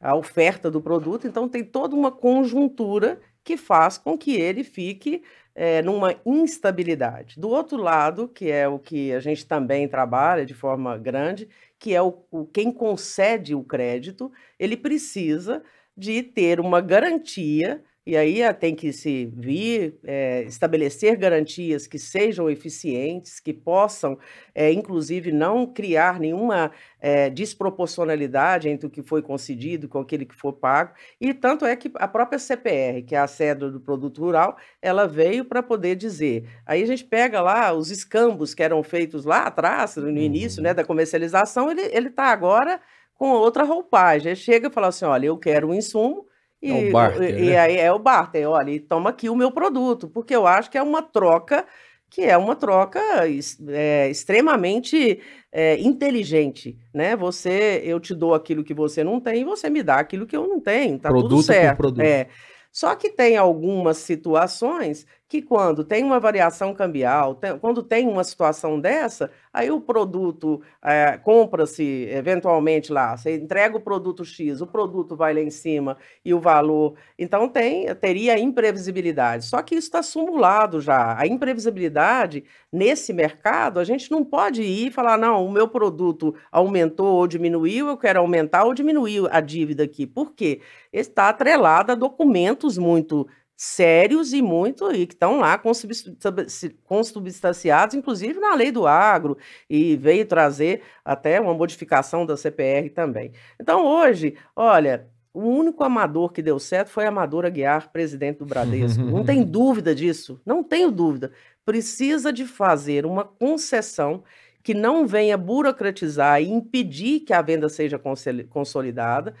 a oferta do produto, então tem toda uma conjuntura que faz com que ele fique é, numa instabilidade. Do outro lado, que é o que a gente também trabalha de forma grande, que é o, o quem concede o crédito, ele precisa de ter uma garantia e aí ah, tem que se vir é, estabelecer garantias que sejam eficientes, que possam, é, inclusive, não criar nenhuma é, desproporcionalidade entre o que foi concedido com aquele que for pago. E tanto é que a própria CPR, que é a sede do produto rural, ela veio para poder dizer. Aí a gente pega lá os escambos que eram feitos lá atrás, no início né, uhum. da comercialização, ele está agora com outra roupagem. Ele chega e fala assim: olha, eu quero um insumo e, é o barter, e, né? aí é o barter, olha, e toma aqui o meu produto, porque eu acho que é uma troca que é uma troca é, extremamente é, inteligente, né? Você, eu te dou aquilo que você não tem e você me dá aquilo que eu não tenho, tá produto tudo certo. Por produto. É. Só que tem algumas situações que quando tem uma variação cambial, tem, quando tem uma situação dessa, aí o produto é, compra-se eventualmente lá, você entrega o produto X, o produto vai lá em cima e o valor. Então tem, teria imprevisibilidade. Só que isso está simulado já. A imprevisibilidade nesse mercado, a gente não pode ir e falar, não, o meu produto aumentou ou diminuiu, eu quero aumentar ou diminuir a dívida aqui. Por quê? Está atrelada a documentos muito sérios e muito e que estão lá consubstanciados, inclusive na lei do agro, e veio trazer até uma modificação da CPR também. Então, hoje, olha, o único amador que deu certo foi Amador Aguiar, presidente do Bradesco. não tem dúvida disso, não tenho dúvida. Precisa de fazer uma concessão que não venha burocratizar e impedir que a venda seja consolidada,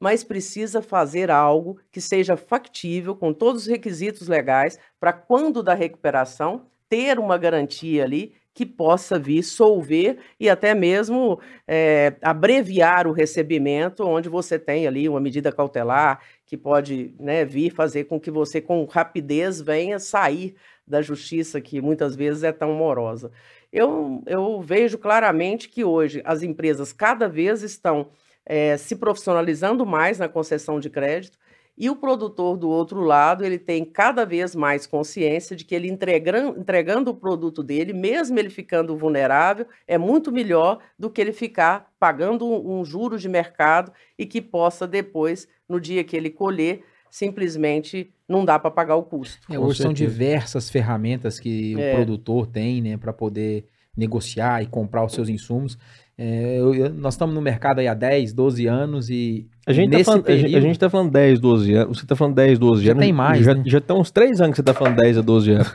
mas precisa fazer algo que seja factível, com todos os requisitos legais, para quando da recuperação ter uma garantia ali que possa vir solver e até mesmo é, abreviar o recebimento, onde você tem ali uma medida cautelar que pode né, vir fazer com que você, com rapidez, venha sair da justiça que muitas vezes é tão morosa. Eu, eu vejo claramente que hoje as empresas cada vez estão é, se profissionalizando mais na concessão de crédito e o produtor do outro lado ele tem cada vez mais consciência de que ele entregando, entregando o produto dele, mesmo ele ficando vulnerável, é muito melhor do que ele ficar pagando um, um juro de mercado e que possa depois, no dia que ele colher, simplesmente não dá para pagar o custo. É, hoje são diversas ferramentas que é. o produtor tem, né, para poder negociar e comprar os seus insumos. É, eu, eu, nós estamos no mercado aí há 10, 12 anos e. A gente, tá falando, período, a gente tá falando 10, 12 anos. Você tá falando 10, 12 já anos. Já tem mais. Já, né? já estão uns 3 anos que você tá falando 10 a 12 anos.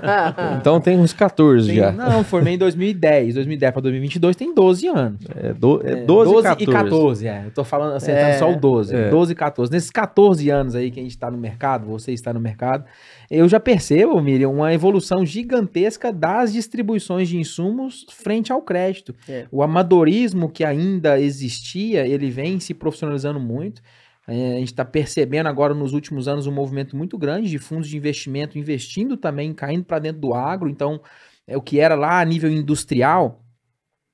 então tem uns 14 tem, já. Não, formei em 2010. 2010 para 2022 tem 12 anos. É, do, é 12, é, 12 e 14. E 14 é. Eu tô falando, acertando é, só o 12. É. 12 e 14. Nesses 14 anos aí que a gente está no mercado, você está no mercado, eu já percebo, Miriam, uma evolução gigantesca das distribuições de insumos frente ao crédito. É. O amadorismo que ainda existia, ele vem se profissionalizando muito. É, a gente está percebendo agora nos últimos anos um movimento muito grande de fundos de investimento investindo também, caindo para dentro do agro. Então, é o que era lá a nível industrial,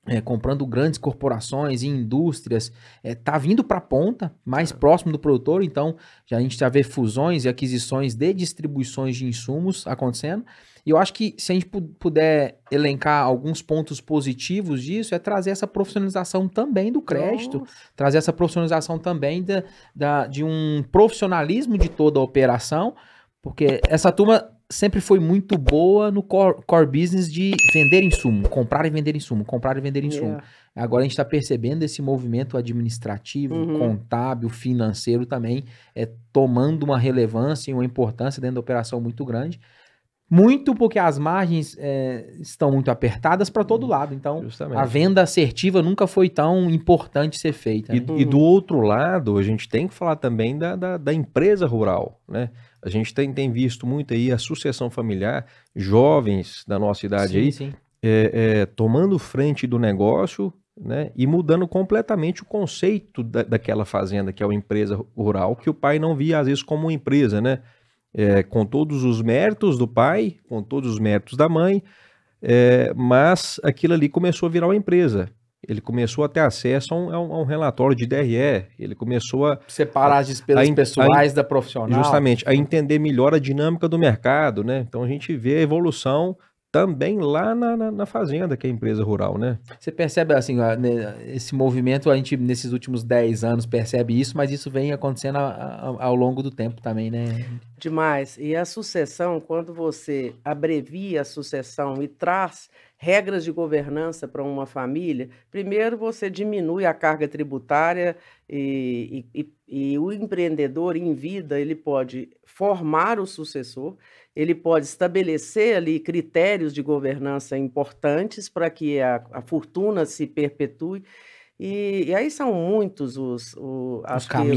é, comprando grandes corporações e indústrias, está é, tá vindo para a ponta, mais é. próximo do produtor, então já, a gente já vê fusões e aquisições de distribuições de insumos acontecendo. E eu acho que se a gente puder elencar alguns pontos positivos disso, é trazer essa profissionalização também do crédito, Nossa. trazer essa profissionalização também da, da, de um profissionalismo de toda a operação, porque essa turma sempre foi muito boa no core, core business de vender insumo, comprar e vender insumo, comprar e vender insumo. Yeah. Agora a gente está percebendo esse movimento administrativo, uhum. contábil, financeiro também, é, tomando uma relevância e uma importância dentro da operação muito grande. Muito porque as margens é, estão muito apertadas para todo lado. Então, Justamente. a venda assertiva nunca foi tão importante ser feita. E, né? e, do outro lado, a gente tem que falar também da, da, da empresa rural, né? A gente tem, tem, visto muito aí a sucessão familiar, jovens da nossa idade sim, aí, sim. É, é, tomando frente do negócio né, e mudando completamente o conceito da, daquela fazenda, que é uma empresa rural, que o pai não via às vezes como uma empresa, né? É, com todos os méritos do pai, com todos os méritos da mãe, é, mas aquilo ali começou a virar uma empresa. Ele começou a ter acesso a um, a um relatório de DRE, ele começou a... Separar as despesas a, pessoais a, da profissional. Justamente, a entender melhor a dinâmica do mercado, né? Então a gente vê a evolução também lá na, na, na, fazenda, que é a empresa rural, né? Você percebe, assim, esse movimento, a gente nesses últimos 10 anos percebe isso, mas isso vem acontecendo a, a, ao longo do tempo também, né? Demais. E a sucessão, quando você abrevia a sucessão e traz regras de governança para uma família, primeiro você diminui a carga tributária e, e, e, o empreendedor em vida, ele pode formar o sucessor, ele pode estabelecer ali critérios de governança importantes para que a, a, fortuna se perpetue. E, e aí são muitos os, os,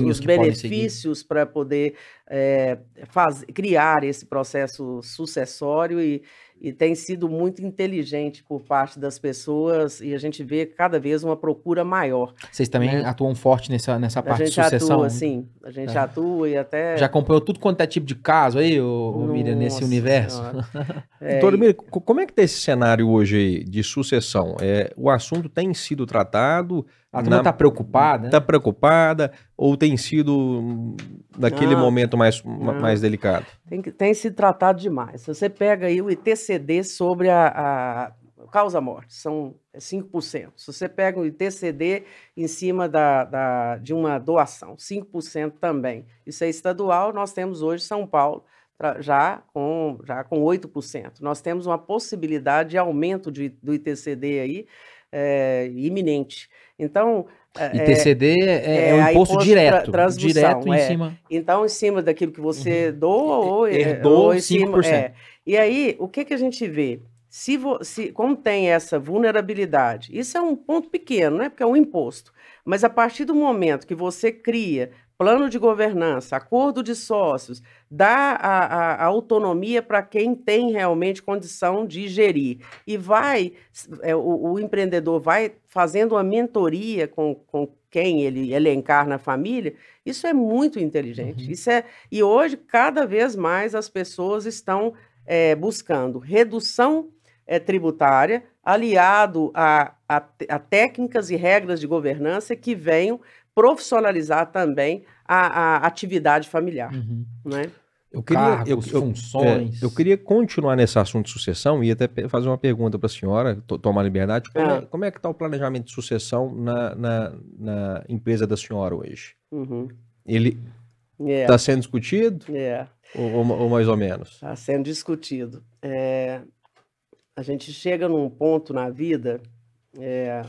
os benefícios para poder é, faz, criar esse processo sucessório e, e tem sido muito inteligente por parte das pessoas e a gente vê cada vez uma procura maior. Vocês também né? atuam forte nessa, nessa parte de sucessão? A gente atua, sim. A gente é. atua e até... Já acompanhou tudo quanto é tipo de caso aí, ô, Miriam, nesse universo? é, Doutor, Miriam, como é que tá esse cenário hoje aí de sucessão? É, o assunto tem sido tratado... A turma está preocupada? Está preocupada ou tem sido naquele momento mais, mais delicado? Tem, tem sido tratado demais. Se você pega aí o ITCD sobre a, a causa-morte, são 5%. Se você pega o ITCD em cima da, da, de uma doação, 5% também. Isso é estadual, nós temos hoje São Paulo já com, já com 8%. Nós temos uma possibilidade de aumento de, do ITCD aí é, iminente. Então. ITCD é, é, é um imposto, direto. Tra direto em é. cima. Então, em cima daquilo que você uhum. doa ou, Herdou ou em cima. 5%. É. E aí, o que, que a gente vê? Se, se, como tem essa vulnerabilidade, isso é um ponto pequeno, né? Porque é um imposto. Mas a partir do momento que você cria plano de governança, acordo de sócios, dá a, a, a autonomia para quem tem realmente condição de gerir. E vai, é, o, o, empreendedor vai fazendo uma mentoria com, com quem ele elencar na família, isso é muito inteligente. Uhum. Isso é, e hoje, cada vez mais, as pessoas estão é, buscando redução é, tributária, aliado a, a, a técnicas e regras de governança que venham profissionalizar também a, a atividade familiar. Uhum. Né? Eu queria, Cargos, eu, eu, funções. É, eu queria continuar nesse assunto de sucessão e até fazer uma pergunta para a senhora, tomar liberdade. Como, é. é, como é que está o planejamento de sucessão na, na, na empresa da senhora hoje? Uhum. Ele está yeah. Tá sendo discutido? Yeah. Ou, ou, ou, mais ou menos? Está sendo discutido. É, a gente chega num ponto na vida é,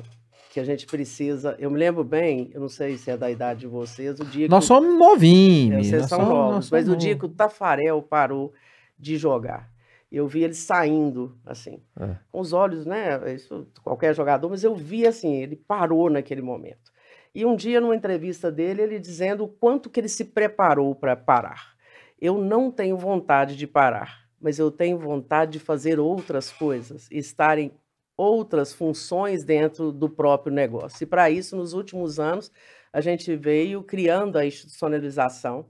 que a gente precisa. Eu me lembro bem, eu não sei se é da idade de vocês, o dia Nós somos novinhos. Vocês são novos, mas o dia que o Tafarel parou de jogar. Eu vi ele saindo, assim, é. com os olhos, né? Isso, qualquer jogador, mas eu vi assim, ele parou naquele momento. E um dia, numa entrevista dele, ele dizendo o quanto que ele se preparou para parar. Eu não tenho vontade de parar, mas eu tenho vontade de fazer outras coisas, estarem outras funções dentro do próprio negócio. E para isso, nos últimos anos, a gente veio criando a institucionalização.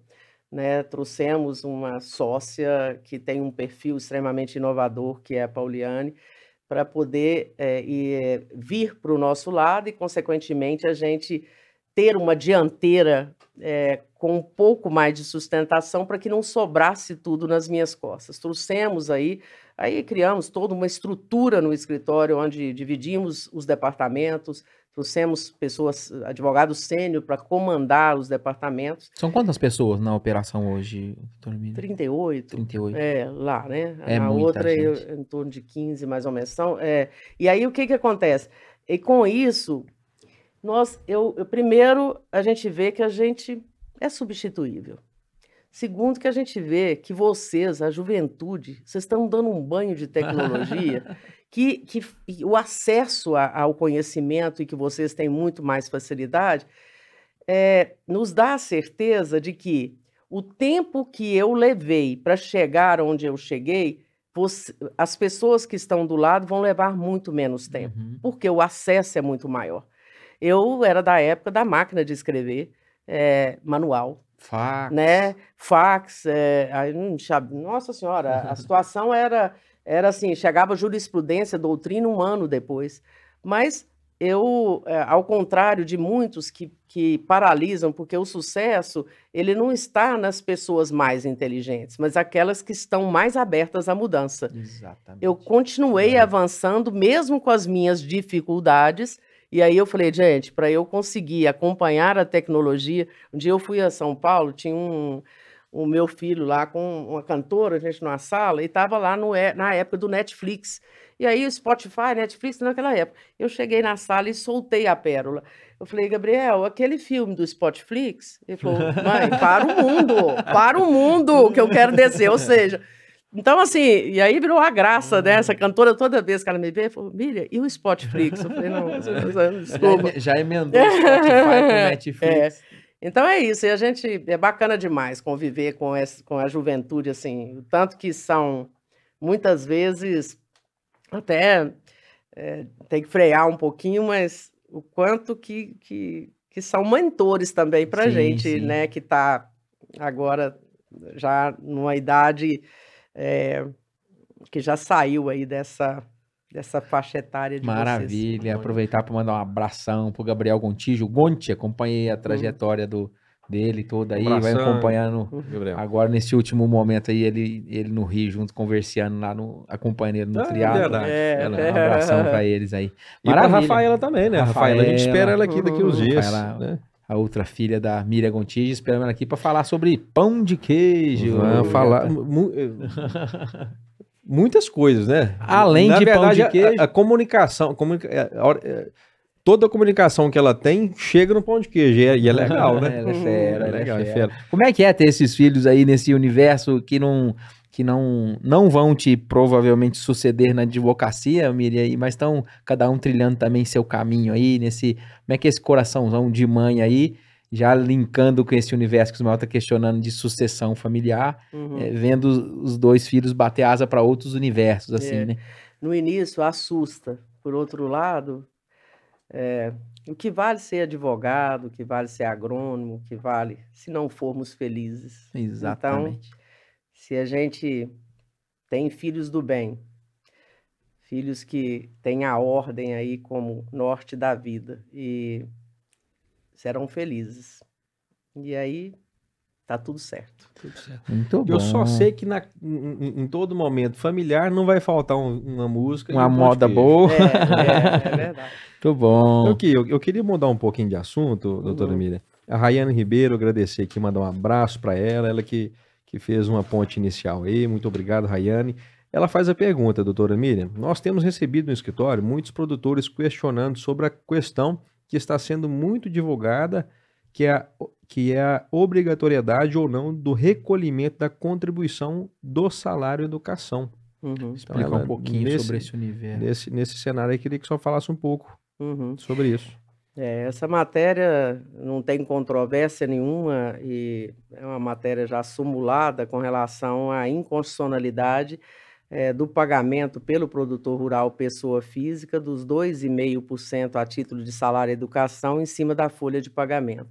Né? Trouxemos uma sócia que tem um perfil extremamente inovador, que é a Pauliane, para poder é, ir, vir para o nosso lado e, consequentemente, a gente ter uma dianteira é, com um pouco mais de sustentação para que não sobrasse tudo nas minhas costas. Trouxemos aí, aí criamos toda uma estrutura no escritório onde dividimos os departamentos, trouxemos pessoas, advogados sênior para comandar os departamentos. São quantas pessoas na operação hoje, doutor Miriam? 38. 38. É, lá, né? É Na muita outra, eu, em torno de 15, mais ou menos. São, é, e aí, o que que acontece? E com isso, nós, eu, eu- primeiro, a gente vê que a gente é substituível. Segundo, que a gente vê que vocês, a juventude, vocês estão dando um banho de tecnologia, que, que o acesso a- ao conhecimento e que vocês têm muito mais facilidade, é, nos dá a certeza de que o tempo que eu levei para chegar onde eu cheguei, você- as pessoas que estão do lado vão levar muito menos tempo, Uhum. porque o acesso é muito maior. Eu era da época da máquina de escrever é, manual, Fax. né? Fax, é, aí não sabe- nossa senhora, a situação era, era assim, chegava jurisprudência, doutrina um ano depois. Mas eu, é, ao contrário de muitos que, que paralisam, porque o sucesso, ele não está nas pessoas mais inteligentes, mas aquelas que estão mais abertas à mudança. Exatamente. Eu continuei É. avançando, mesmo com as minhas dificuldades. E aí eu falei, gente, para eu conseguir acompanhar a tecnologia. Um dia eu fui a São Paulo, tinha um, o meu filho lá com uma cantora, a gente numa sala, e estava lá no, é- na época do Netflix. E aí o Spotify, Netflix, naquela época. Eu cheguei na sala e soltei a pérola. Eu falei, Gabriel, aquele filme do Spotiflix? Ele falou, mãe, para o mundo, para o mundo que eu quero descer. Ou seja, então, assim, e aí virou a graça, né? Essa cantora, toda vez que ela me vê, falou, Miriam, e o Spotiflix? Eu falei, não, desculpa. Já, já emendou o Spotify com o Netflix. Então é isso, e a gente, é bacana demais conviver com, esse, com a juventude, assim, o tanto que são, muitas vezes, até é, tem que frear um pouquinho, mas o quanto que, que, que são mentores também para gente, sim. né, que está agora já numa idade é, que já saiu aí dessa, dessa faixa etária de vocês. Maravilha. Aproveitar para mandar um abração pro Gabriel Gontijo. Gonti, acompanhei a trajetória do, dele toda aí. Vai acompanhando Gabriel. agora nesse último momento aí, ele, ele no Rio, junto, conversando lá no. Acompanhando no Ah, é verdade. É, Ela- Um abração para eles aí. E pra Maravilha. Rafaela também, né? Rafaela, a gente Rafaela. espera ela aqui daqui uns dias. Rafaela- né? A outra filha da Miriam Gontijo, esperando ela aqui para falar sobre pão de queijo. Vamos falar. mu- Muitas coisas, né? Além Na de pão verdade, de a- queijo. A, comunicação. comunica- é, a é, toda a comunicação que ela tem chega no pão de queijo. E é, e é legal, né? Ela é fera, É ela é legal, é fera. Como é que é ter esses filhos aí nesse universo que não que não, não vão te provavelmente suceder na advocacia, Miriam, mas estão cada um trilhando também seu caminho aí, nesse, como é que é esse coraçãozão de mãe aí, já linkando com esse universo que o Ismael tá questionando de sucessão familiar, Uhum. é, vendo os, dois filhos bater asa para outros universos, assim, É. né? no início assusta. Por outro lado, é, o que vale ser advogado, o que vale ser agrônomo, o que vale se não formos felizes. Exatamente. Se a gente tem filhos do bem, filhos que têm a ordem aí como norte da vida e serão felizes. E aí tá tudo certo. Tudo certo. Muito bom. Eu só sei que na- em, em- todo momento familiar não vai faltar um- uma música. uma um moda boa. É, é, é verdade. Muito bom. Eu, que- eu, eu queria mudar um pouquinho de assunto, doutora Uhum. Miriam. A Rayane Ribeiro, agradecer aqui, mandar um abraço para ela, ela que, que fez uma ponte inicial aí. Muito obrigado, Rayane. Ela faz a pergunta, doutora Miriam. Nós temos recebido no escritório muitos produtores questionando sobre a questão que está sendo muito divulgada, que é a, que é a obrigatoriedade ou não do recolhimento da contribuição do salário educação. Uhum, Explicar ela, um pouquinho nesse- sobre esse universo. Nesse, nesse cenário aí, queria que só falasse um pouco uhum. sobre isso. É, essa matéria não tem controvérsia nenhuma e é uma matéria já sumulada com relação à inconstitucionalidade eh, do pagamento pelo produtor rural pessoa física dos 2,5% a título de salário e educação em cima da folha de pagamento.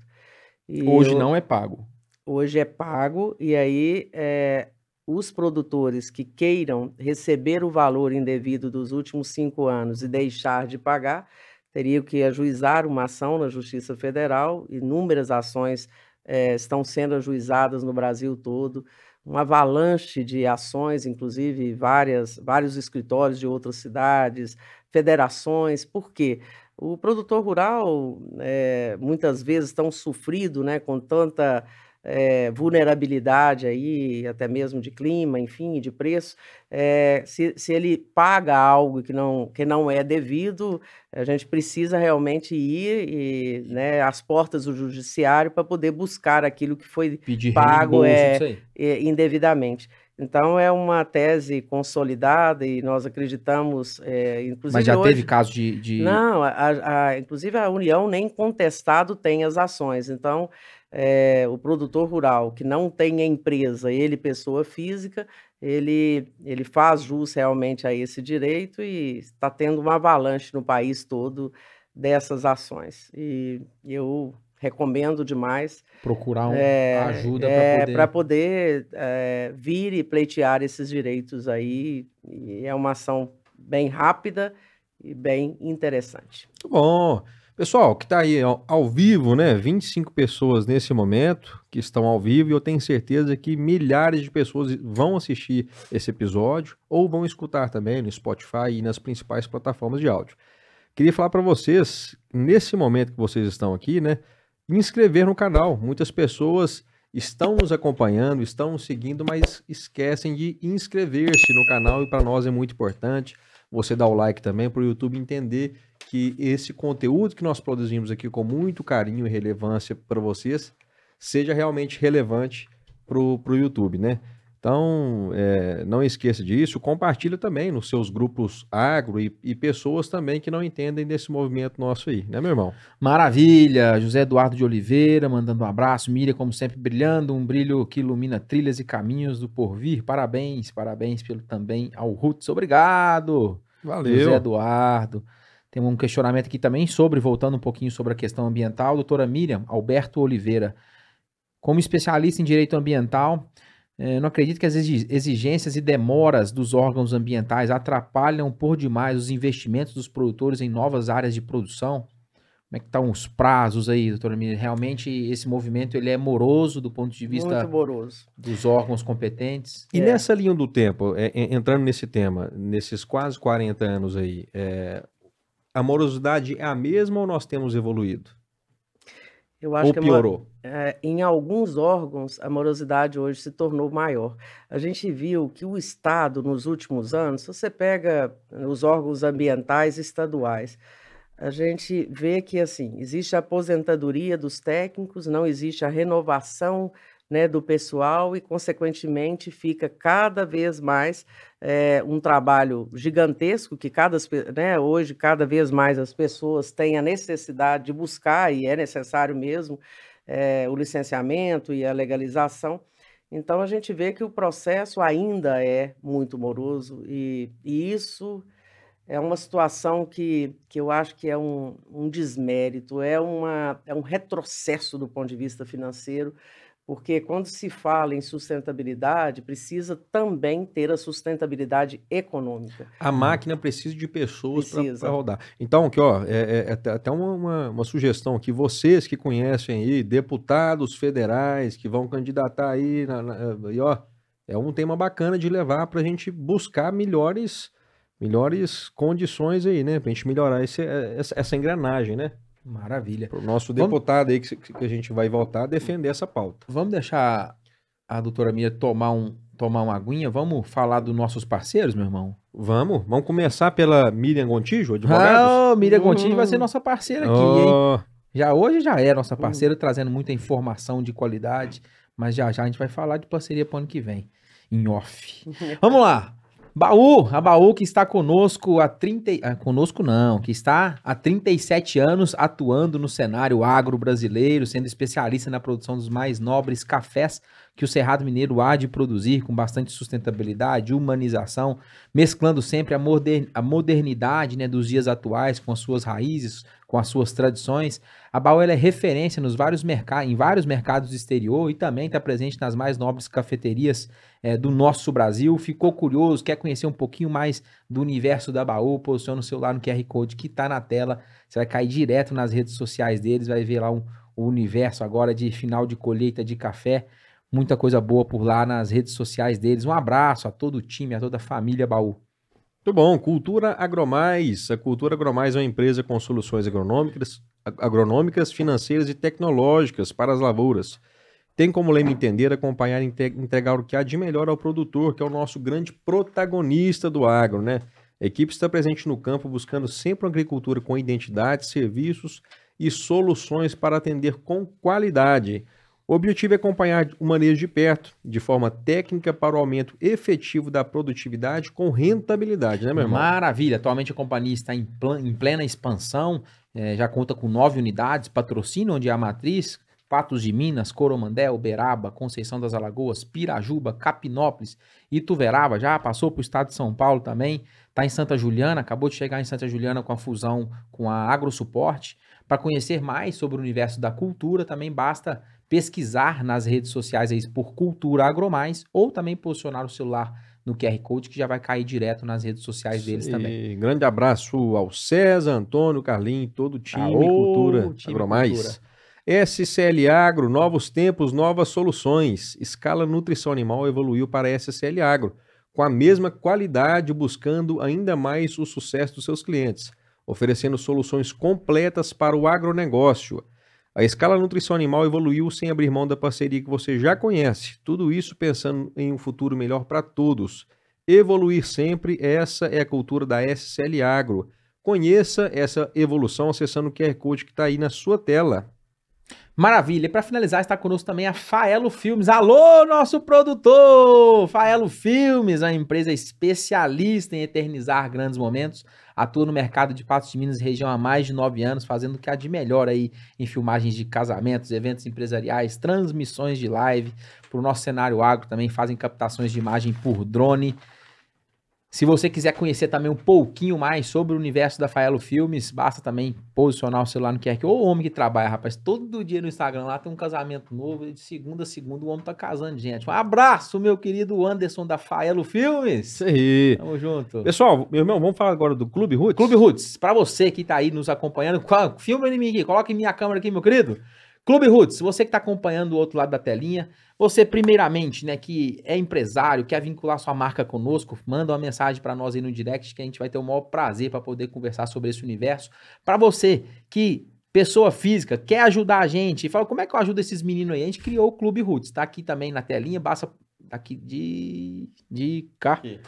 E Hoje eu- não é pago. hoje é pago, e aí eh, os produtores que queiram receber o valor indevido dos últimos cinco anos e deixar de pagar, teria que ajuizar uma ação na Justiça Federal, inúmeras ações eh, estão sendo ajuizadas no Brasil todo, uma avalanche de ações, inclusive várias, vários escritórios de outras cidades, federações, por quê? O produtor rural, eh, muitas vezes tão sofrido, né, com tanta eh, vulnerabilidade aí, até mesmo de clima, enfim, de preço, eh, se, se ele paga algo que não, que não é devido, a gente precisa realmente ir e, né, às portas do judiciário para poder buscar aquilo que foi Pedir pago é, eh, indevidamente. Então, é uma tese consolidada e nós acreditamos, eh, inclusive Mas já hoje... teve caso de. de- Não, a- a- inclusive a União nem contestado tem as ações. Então, eh, o produtor rural que não tem empresa, ele pessoa física, ele, ele faz jus realmente a esse direito e está tendo uma avalanche no país todo dessas ações. E eu recomendo demais procurar um- é, ajuda é, para poder. para poder é, vir e pleitear esses direitos aí. É uma ação bem rápida e bem interessante. Muito bom. Pessoal, que está aí ao, ao vivo, né? 25 pessoas nesse momento que estão ao vivo e eu tenho certeza que milhares de pessoas vão assistir esse episódio ou vão escutar também no Spotify e nas principais plataformas de áudio. Queria falar para vocês, nesse momento que vocês estão aqui, né? Inscrever no canal. Muitas pessoas estão nos acompanhando, estão nos seguindo, mas esquecem de inscrever-se no canal e para nós é muito importante você dar o like também para o YouTube entender que esse conteúdo que nós produzimos aqui com muito carinho e relevância para vocês seja realmente relevante para o YouTube, né? Então, é, não esqueça disso, compartilha também nos seus grupos agro e, e pessoas também que não entendem desse movimento nosso aí, né, meu irmão? Maravilha! José Eduardo de Oliveira mandando um abraço. Miriam, como sempre, brilhando. Um brilho que ilumina trilhas e caminhos do porvir. Parabéns, parabéns pelo também ao Roots. Obrigado! José Eduardo. Tem um questionamento aqui também sobre, voltando um pouquinho sobre a questão ambiental, doutora Miriam Alberto Oliveira. Como especialista em direito ambiental, eh, não acredito que as exi- exigências e demoras dos órgãos ambientais atrapalham por demais os investimentos dos produtores em novas áreas de produção. Como é que estão os prazos aí, doutora Miriam? Realmente esse movimento ele é moroso do ponto de vista dos órgãos competentes? E É. nessa linha do tempo, é, é, entrando nesse tema, nesses quase 40 anos aí, é, a morosidade é a mesma ou nós temos evoluído? Eu acho Ou que mo- piorou? é, em alguns órgãos a morosidade hoje se tornou maior. A gente viu que o Estado, nos últimos anos, se você pega os órgãos ambientais estaduais, a gente vê que assim existe a aposentadoria dos técnicos, não existe a renovação né, do pessoal e, consequentemente, fica cada vez mais eh, um trabalho gigantesco que cada, né, hoje cada vez mais as pessoas têm a necessidade de buscar e é necessário mesmo eh, o licenciamento e a legalização. Então a gente vê que o processo ainda é muito moroso e, e isso é uma situação que, que eu acho que é um, um desmérito, é, uma, é um retrocesso do ponto de vista financeiro, porque quando se fala em sustentabilidade, precisa também ter a sustentabilidade econômica. A máquina precisa de pessoas para rodar. Então, aqui, ó, é, é- é até- até uma, uma, uma sugestão aqui. Vocês que conhecem aí, deputados federais que vão candidatar aí, na- na- e, ó, é um tema bacana de levar para a gente buscar melhores, melhores condições aí, né? Para a gente melhorar esse- essa, essa engrenagem, né? Maravilha. Para o nosso Vamos- deputado aí que, que a gente vai voltar a defender essa pauta. Vamos deixar a doutora Mia tomar, um, tomar uma aguinha? Vamos falar dos nossos parceiros, meu irmão? Vamos, vamos começar pela Miriam Gontijo, advogados? Ah, Miriam Hum. Gontijo vai ser nossa parceira aqui, hein? Oh, Já hoje já é nossa parceira, trazendo muita informação de qualidade, mas já já a gente vai falar de parceria para o ano que vem, em off. Vamos lá. Baú, a Baú que está conosco há 30, e- ah, conosco não, que está há 37 anos atuando no cenário agro brasileiro, sendo especialista na produção dos mais nobres cafés que o Cerrado Mineiro há de produzir com bastante sustentabilidade, humanização, mesclando sempre a, moder- a modernidade né, dos dias atuais com as suas raízes, com as suas tradições. A Baú é referência nos vários mercados, em vários mercados do exterior e também está presente nas mais nobres cafeterias é, do nosso Brasil. Ficou curioso, quer conhecer um pouquinho mais do universo da Baú? Posiciona o celular no QR Code que está na tela. Você vai cair direto nas redes sociais deles, vai ver lá um, o universo agora de final de colheita de café. Muita coisa boa por lá nas redes sociais deles. Um abraço a todo o time, a toda a família Baú. Muito bom. Cultura Agromais. A Cultura Agromais é uma empresa com soluções agronômicas, agronômicas, financeiras e tecnológicas para as lavouras. Tem como lema entender, acompanhar e entregar o que há de melhor ao produtor, que é o nosso grande protagonista do agro, né? A equipe está presente no campo buscando sempre uma agricultura com identidade, serviços e soluções para atender com qualidade. O objetivo é acompanhar o manejo de perto, de forma técnica, para o aumento efetivo da produtividade com rentabilidade, né, meu irmão? Maravilha! Atualmente a companhia está em, plena expansão, é, já conta com nove unidades, patrocínio onde é a matriz, Patos de Minas, Coromandé, Uberaba, Conceição das Alagoas, Pirajuba, Capinópolis, Ituverava, já passou para o estado de São Paulo também, está em Santa Juliana, acabou de chegar em Santa Juliana com a fusão com a AgroSuporte. Para conhecer mais sobre o universo da cultura, também basta pesquisar nas redes sociais aí por Cultura Agromais ou também posicionar o celular no QR Code que já vai cair direto nas redes sociais deles também. Grande abraço ao César, Antônio, Carlinhos, todo o time Aô, Cultura time Agromais. Cultura. SCL Agro, novos tempos, novas soluções. Escala Nutrição Animal evoluiu para SCL Agro, com a mesma qualidade, buscando ainda mais o sucesso dos seus clientes, oferecendo soluções completas para o agronegócio. A escala nutrição animal evoluiu sem abrir mão da parceria que você já conhece. Tudo isso pensando em um futuro melhor para todos. Evoluir sempre, essa é a cultura da SCL Agro. Conheça essa evolução acessando o QR Code que está aí na sua tela. Maravilha. E para finalizar, está conosco também a Faelo Filmes. Alô, nosso produtor! Faelo Filmes, a empresa especialista em eternizar grandes momentos. Atua no mercado de Patos de Minas e região há mais de nove anos, fazendo o que há de melhor aí em filmagens de casamentos, eventos empresariais, transmissões de live. Para o nosso cenário agro também fazem captações de imagem por drone. Se você quiser conhecer também um pouquinho mais sobre o universo da Faelo Filmes, basta também posicionar o celular no QR Code. Ô homem que trabalha, rapaz, todo dia no Instagram lá tem um casamento novo, de segunda a segunda o homem tá casando gente. Um abraço, meu querido Anderson da Faelo Filmes. Isso aí. Tamo junto. Pessoal, meu irmão, vamos falar agora do Clube Roots? Clube Roots, pra você que tá aí nos acompanhando, filma em mim aqui, coloca em minha câmera aqui, meu querido. Clube Roots, você que está acompanhando do outro lado da telinha, você primeiramente, né, que é empresário, quer vincular sua marca conosco, manda uma mensagem para nós aí no direct que a gente vai ter o maior prazer para poder conversar sobre esse universo. Para você que pessoa física quer ajudar a gente fala como é que eu ajudo esses meninos aí? A gente criou o Clube Roots, tá aqui também na telinha, basta aqui de de cá. Aqui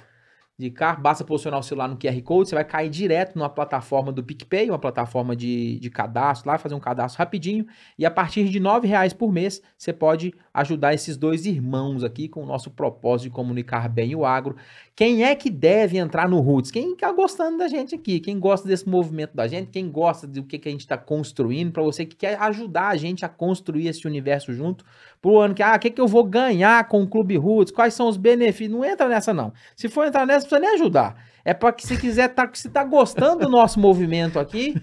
de carro, basta posicionar o celular no QR Code, você vai cair direto numa plataforma do PicPay, uma plataforma de, de cadastro lá, fazer um cadastro rapidinho, e a partir de R$ reais por mês, você pode ajudar esses dois irmãos aqui com o nosso propósito de comunicar bem o agro. Quem é que deve entrar no Roots? Quem está gostando da gente aqui, quem gosta desse movimento da gente, quem gosta do que, que a gente está construindo, para você que quer ajudar a gente a construir esse universo junto, pro ano que, ah, o que, que eu vou ganhar com o Clube Roots, quais são os benefícios, não entra nessa não. Se for entrar nessa, não precisa nem ajudar. É para que se quiser, tá, se tá gostando do nosso movimento aqui,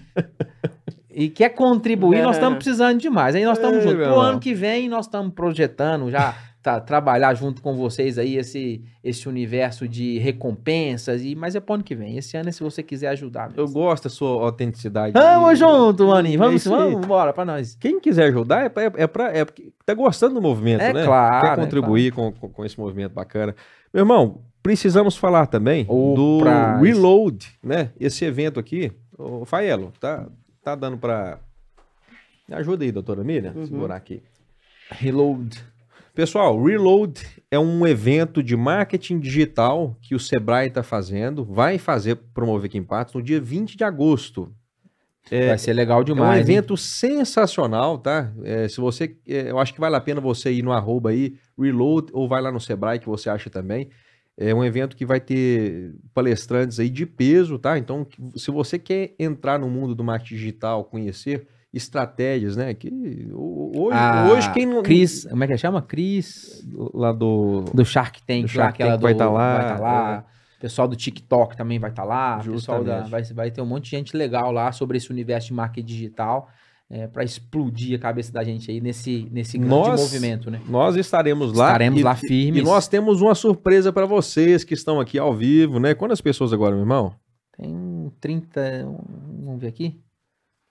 e quer contribuir, é. nós estamos precisando demais. Aí nós estamos juntos. Pro ano que vem, nós estamos projetando já tá, trabalhar junto com vocês aí esse, esse universo de recompensas. E, mas é pro ano que vem. Esse ano é se você quiser ajudar. Mesmo. Eu gosto da sua autenticidade. Vamos junto, maninho. Vamos, é vamos embora pra nós. Quem quiser ajudar é, é, é, pra, é porque tá gostando do movimento, é né? Claro, Quer é contribuir claro. com, com, com esse movimento bacana. Meu irmão, precisamos falar também o do pra... Reload, né? Esse evento aqui. O Faelo, tá, tá dando pra. Me ajuda aí, doutora Miriam, uhum. segurar aqui. Reload. Pessoal, Reload é um evento de marketing digital que o Sebrae está fazendo, vai fazer, promover aqui em Patos, no dia 20 de agosto. É, vai ser legal demais. É um evento hein? sensacional, tá? É, se você, é, eu acho que vale a pena você ir no arroba aí, Reload, ou vai lá no Sebrae, que você acha também. É um evento que vai ter palestrantes aí de peso, tá? Então, se você quer entrar no mundo do marketing digital, conhecer, estratégias, né? Que hoje, a hoje quem não. Cris, como é que chama? Cris. Lá do. Do Shark Tank, do Shark Tank vai estar tá lá. Vai tá lá. É. pessoal do TikTok também vai estar lá. Pessoal da, vai, vai ter um monte de gente legal lá sobre esse universo de marketing digital. É, para explodir a cabeça da gente aí nesse, nesse grande Nós- movimento, né? Nós estaremos lá. Estaremos e, lá firmes. E nós temos uma surpresa para vocês que estão aqui ao vivo, né? Quantas pessoas agora, meu irmão? Tem um 30. um- Vamos ver aqui.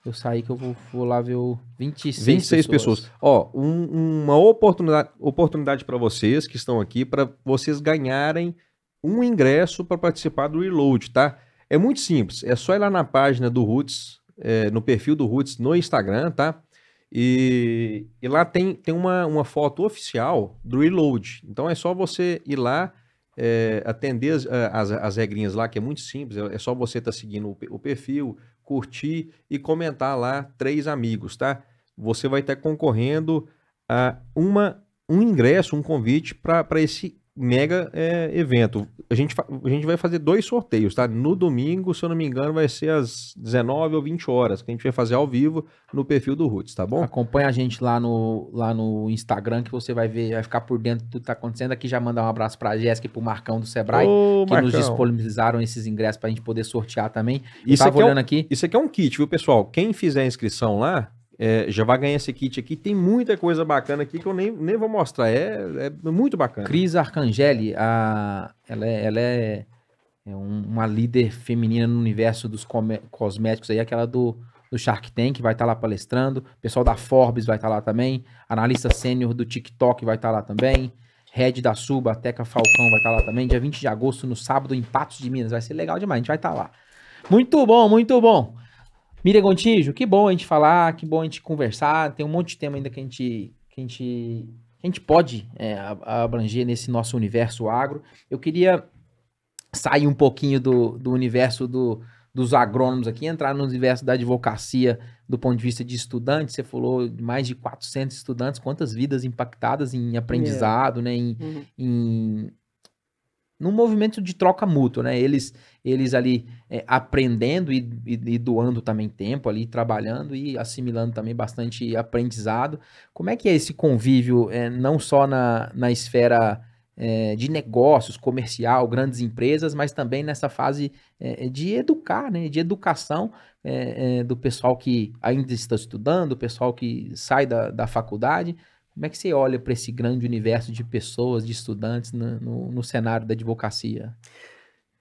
Eu saí que eu vou, vou lá ver o 26, 26 pessoas. Ó, um- uma oportunidade, oportunidade para vocês que estão aqui, para vocês ganharem um ingresso para participar do Reload, tá? É muito simples, é só ir lá na página do Roots, é, no perfil do Roots no Instagram, tá? E, e lá tem, tem uma, uma foto oficial do Reload. Então é só você ir lá, é, atender as, as, as regrinhas lá, que é muito simples. É, é só você estar seguindo o, o perfil, curtir e comentar lá três amigos, tá? Você vai estar concorrendo a uma, um ingresso, um convite para esse mega é, evento. A gente, a gente vai fazer dois sorteios, tá? No domingo, se eu não me engano, vai ser às 19 ou 20 horas, que a gente vai fazer ao vivo no perfil do Roots, tá bom? Acompanha a gente lá no, lá no Instagram que você vai ver, vai ficar por dentro de tudo que tá acontecendo. Aqui já mandar um abraço pra Jéssica e pro Marcão do Sebrae, Ô, que nos Marcão, disponibilizaram esses ingressos pra gente poder sortear também. Eu isso tava aqui, é um, olhando aqui. isso aqui é um kit, viu, pessoal? Quem fizer a inscrição lá, é, já vai ganhar esse kit aqui. Tem muita coisa bacana aqui que eu nem, nem vou mostrar. É, é muito bacana. Cris Arcangeli, a, ela é, ela é, é um- uma líder feminina no universo dos cosméticos aí, aquela do, do Shark Tank, vai estar lá palestrando. O pessoal da Forbes vai estar lá também. Analista sênior do TikTok vai estar lá também. Head da Suba, Teca Falcão vai estar lá também. Dia 20 de agosto, no sábado, em Patos de Minas. Vai ser legal demais, a gente vai estar lá. Muito bom, muito bom. Miriam Gontijo, que bom a gente falar, que bom a gente conversar. Tem um monte de tema ainda que a gente, que a gente, que a gente pode é, abranger nesse nosso universo agro. Eu queria sair um pouquinho do, do universo do- dos agrônomos aqui, entrar no universo da advocacia do ponto de vista de estudantes. Você falou de mais de 400 estudantes, quantas vidas impactadas em aprendizado, né, em, Uhum. em num movimento de troca mútua, né? Eles, eles ali é, aprendendo e, e- e doando também tempo ali, trabalhando e assimilando também bastante aprendizado. Como é que é esse convívio, é, não só na, na esfera é, de negócios, comercial, grandes empresas, mas também nessa fase é, de educar, né? De educação é, é, do pessoal que ainda está estudando, o pessoal que sai da, da faculdade. Como é que você olha para esse grande universo de pessoas, de estudantes no, no- no cenário da advocacia?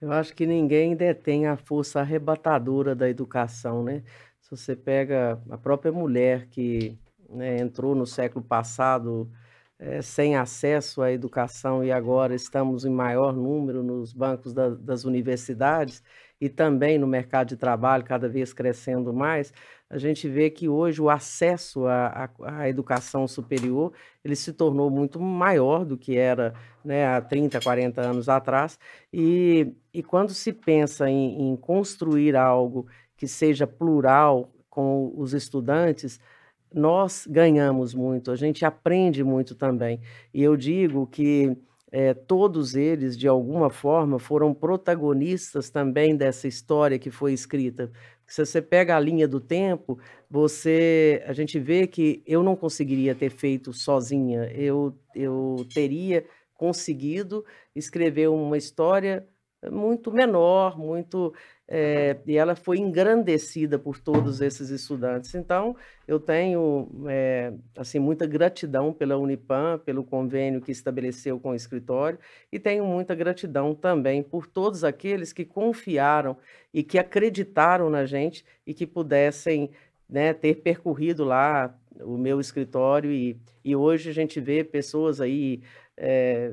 Eu acho que ninguém detém a força arrebatadora da educação, né? Se você pega a própria mulher que né, entrou no século passado eh, sem acesso à educação e agora estamos em maior número nos bancos da- das universidades e também no mercado de trabalho, cada vez crescendo mais, a gente vê que hoje o acesso à, à- à educação superior ele se tornou muito maior do que era né, há 30, 40 anos atrás. E, e quando se pensa em, em construir algo que seja plural com os estudantes, nós ganhamos muito, a gente aprende muito também. E eu digo que eh, todos eles, de alguma forma, foram protagonistas também dessa história que foi escrita. Se você pega a linha do tempo, você, a gente vê que eu não conseguiria ter feito sozinha. Eu, eu teria conseguido escrever uma história muito menor, muito eh, e ela foi engrandecida por todos esses estudantes. Então, eu tenho eh, assim muita gratidão pela Unipam, pelo convênio que estabeleceu com o escritório, e tenho muita gratidão também por todos aqueles que confiaram e que acreditaram na gente e que pudessem né, ter percorrido lá o meu escritório e, e hoje a gente vê pessoas aí eh,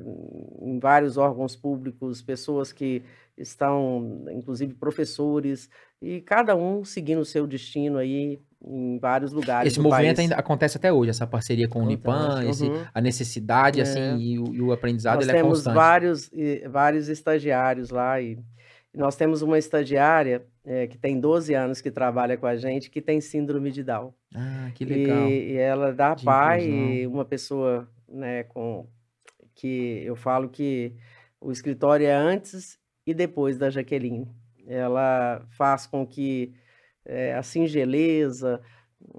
em vários órgãos públicos, pessoas que estão, inclusive professores, e cada um seguindo o seu destino aí em vários lugares Esse movimento país. ainda acontece até hoje, essa parceria com o Unipan, esse, uhum. a necessidade, É. assim, e o, e o aprendizado, Nós é temos constante. vários, eh, vários estagiários lá e nós temos uma estagiária eh, que tem 12 anos que trabalha com a gente, que tem síndrome de Down. Ah, que legal. E, e ela dá De pai e uma pessoa, né, com que eu falo que o escritório é antes e depois da Jaqueline. Ela faz com que eh, a singeleza,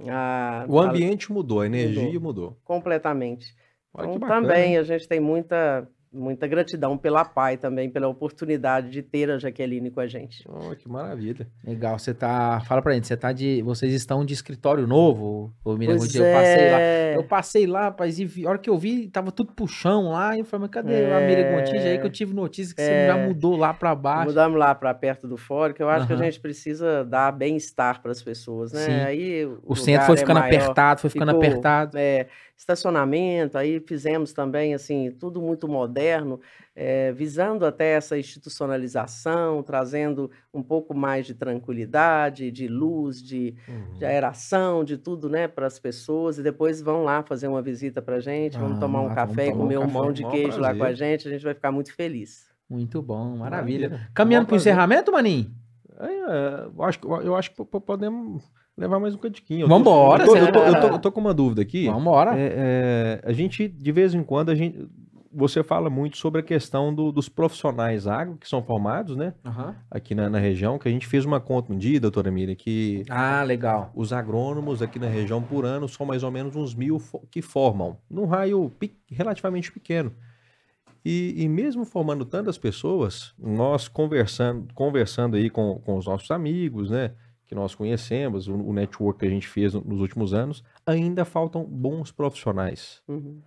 a, O a- ambiente mudou, a energia mudou. completamente. Olha Então, também a gente tem muita muita gratidão pela PAI também, pela oportunidade de ter a Jaqueline com a gente. Oh, que maravilha. Legal, você tá. Fala pra gente, você tá de. Vocês estão de escritório novo? Ô, Miriam Pois? Eu passei lá. é. Eu passei lá, rapaz, e vi- a hora que eu vi, tava tudo pro chão lá. E eu falei, mas cadê a É. Miriam Gontijo aí que eu tive notícia que você É. já mudou lá pra baixo? Mudamos lá para perto do fórum, que eu acho que Aham. a gente precisa dar bem-estar para as pessoas, né? Sim. Aí O centro foi ficando apertado, foi ficando ficou- apertado. É, estacionamento, aí fizemos também, assim, tudo muito moderno, é, visando até essa institucionalização, trazendo um pouco mais de tranquilidade, de luz, de, Uhum. de aeração, de tudo, né, para as pessoas, e depois vão lá fazer uma visita para gente, vamos Ah, tomar um vamos café e comer um café, pão de queijo lá com a prazer. gente, a gente vai ficar muito feliz. Muito bom, maravilha. Maravilha. Caminhando pro prazer. encerramento, Maninho? Eu acho, que- eu acho que po- po- podemos levar mais um cantiquinho. Vambora, tô, eu, tô, eu, tô, eu tô- eu tô com uma dúvida aqui. Vambora. É, é, a gente, de vez em quando, a gente, você fala muito sobre a questão do- dos profissionais agro que são formados, né? Aham. Aqui na, na região, que a gente fez uma conta um dia, doutora Miriam, que Ah, legal. os agrônomos aqui na região por ano são mais ou menos uns mil que formam, num raio pe- relativamente pequeno. E, e mesmo formando tantas pessoas, nós conversando, conversando aí com, com os nossos amigos, né, que nós conhecemos, o, o network que a gente fez no- nos últimos anos, ainda faltam bons profissionais. Uhum.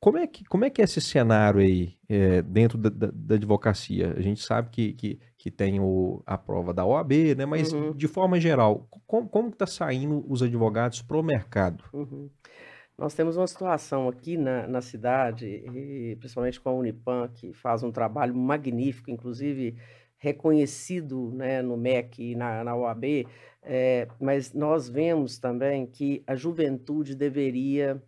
Como é que, como é, que é esse cenário aí é, dentro da, da- da advocacia? A gente sabe que, que, que tem o, a prova da OAB, né? Mas Uhum. de forma geral, como, como está saindo os advogados pro mercado? Uhum. Nós temos uma situação aqui na, na cidade, e principalmente com a Unipam, que faz um trabalho magnífico, inclusive reconhecido né, no MEC e na, na OAB, eh, mas nós vemos também que a juventude deveria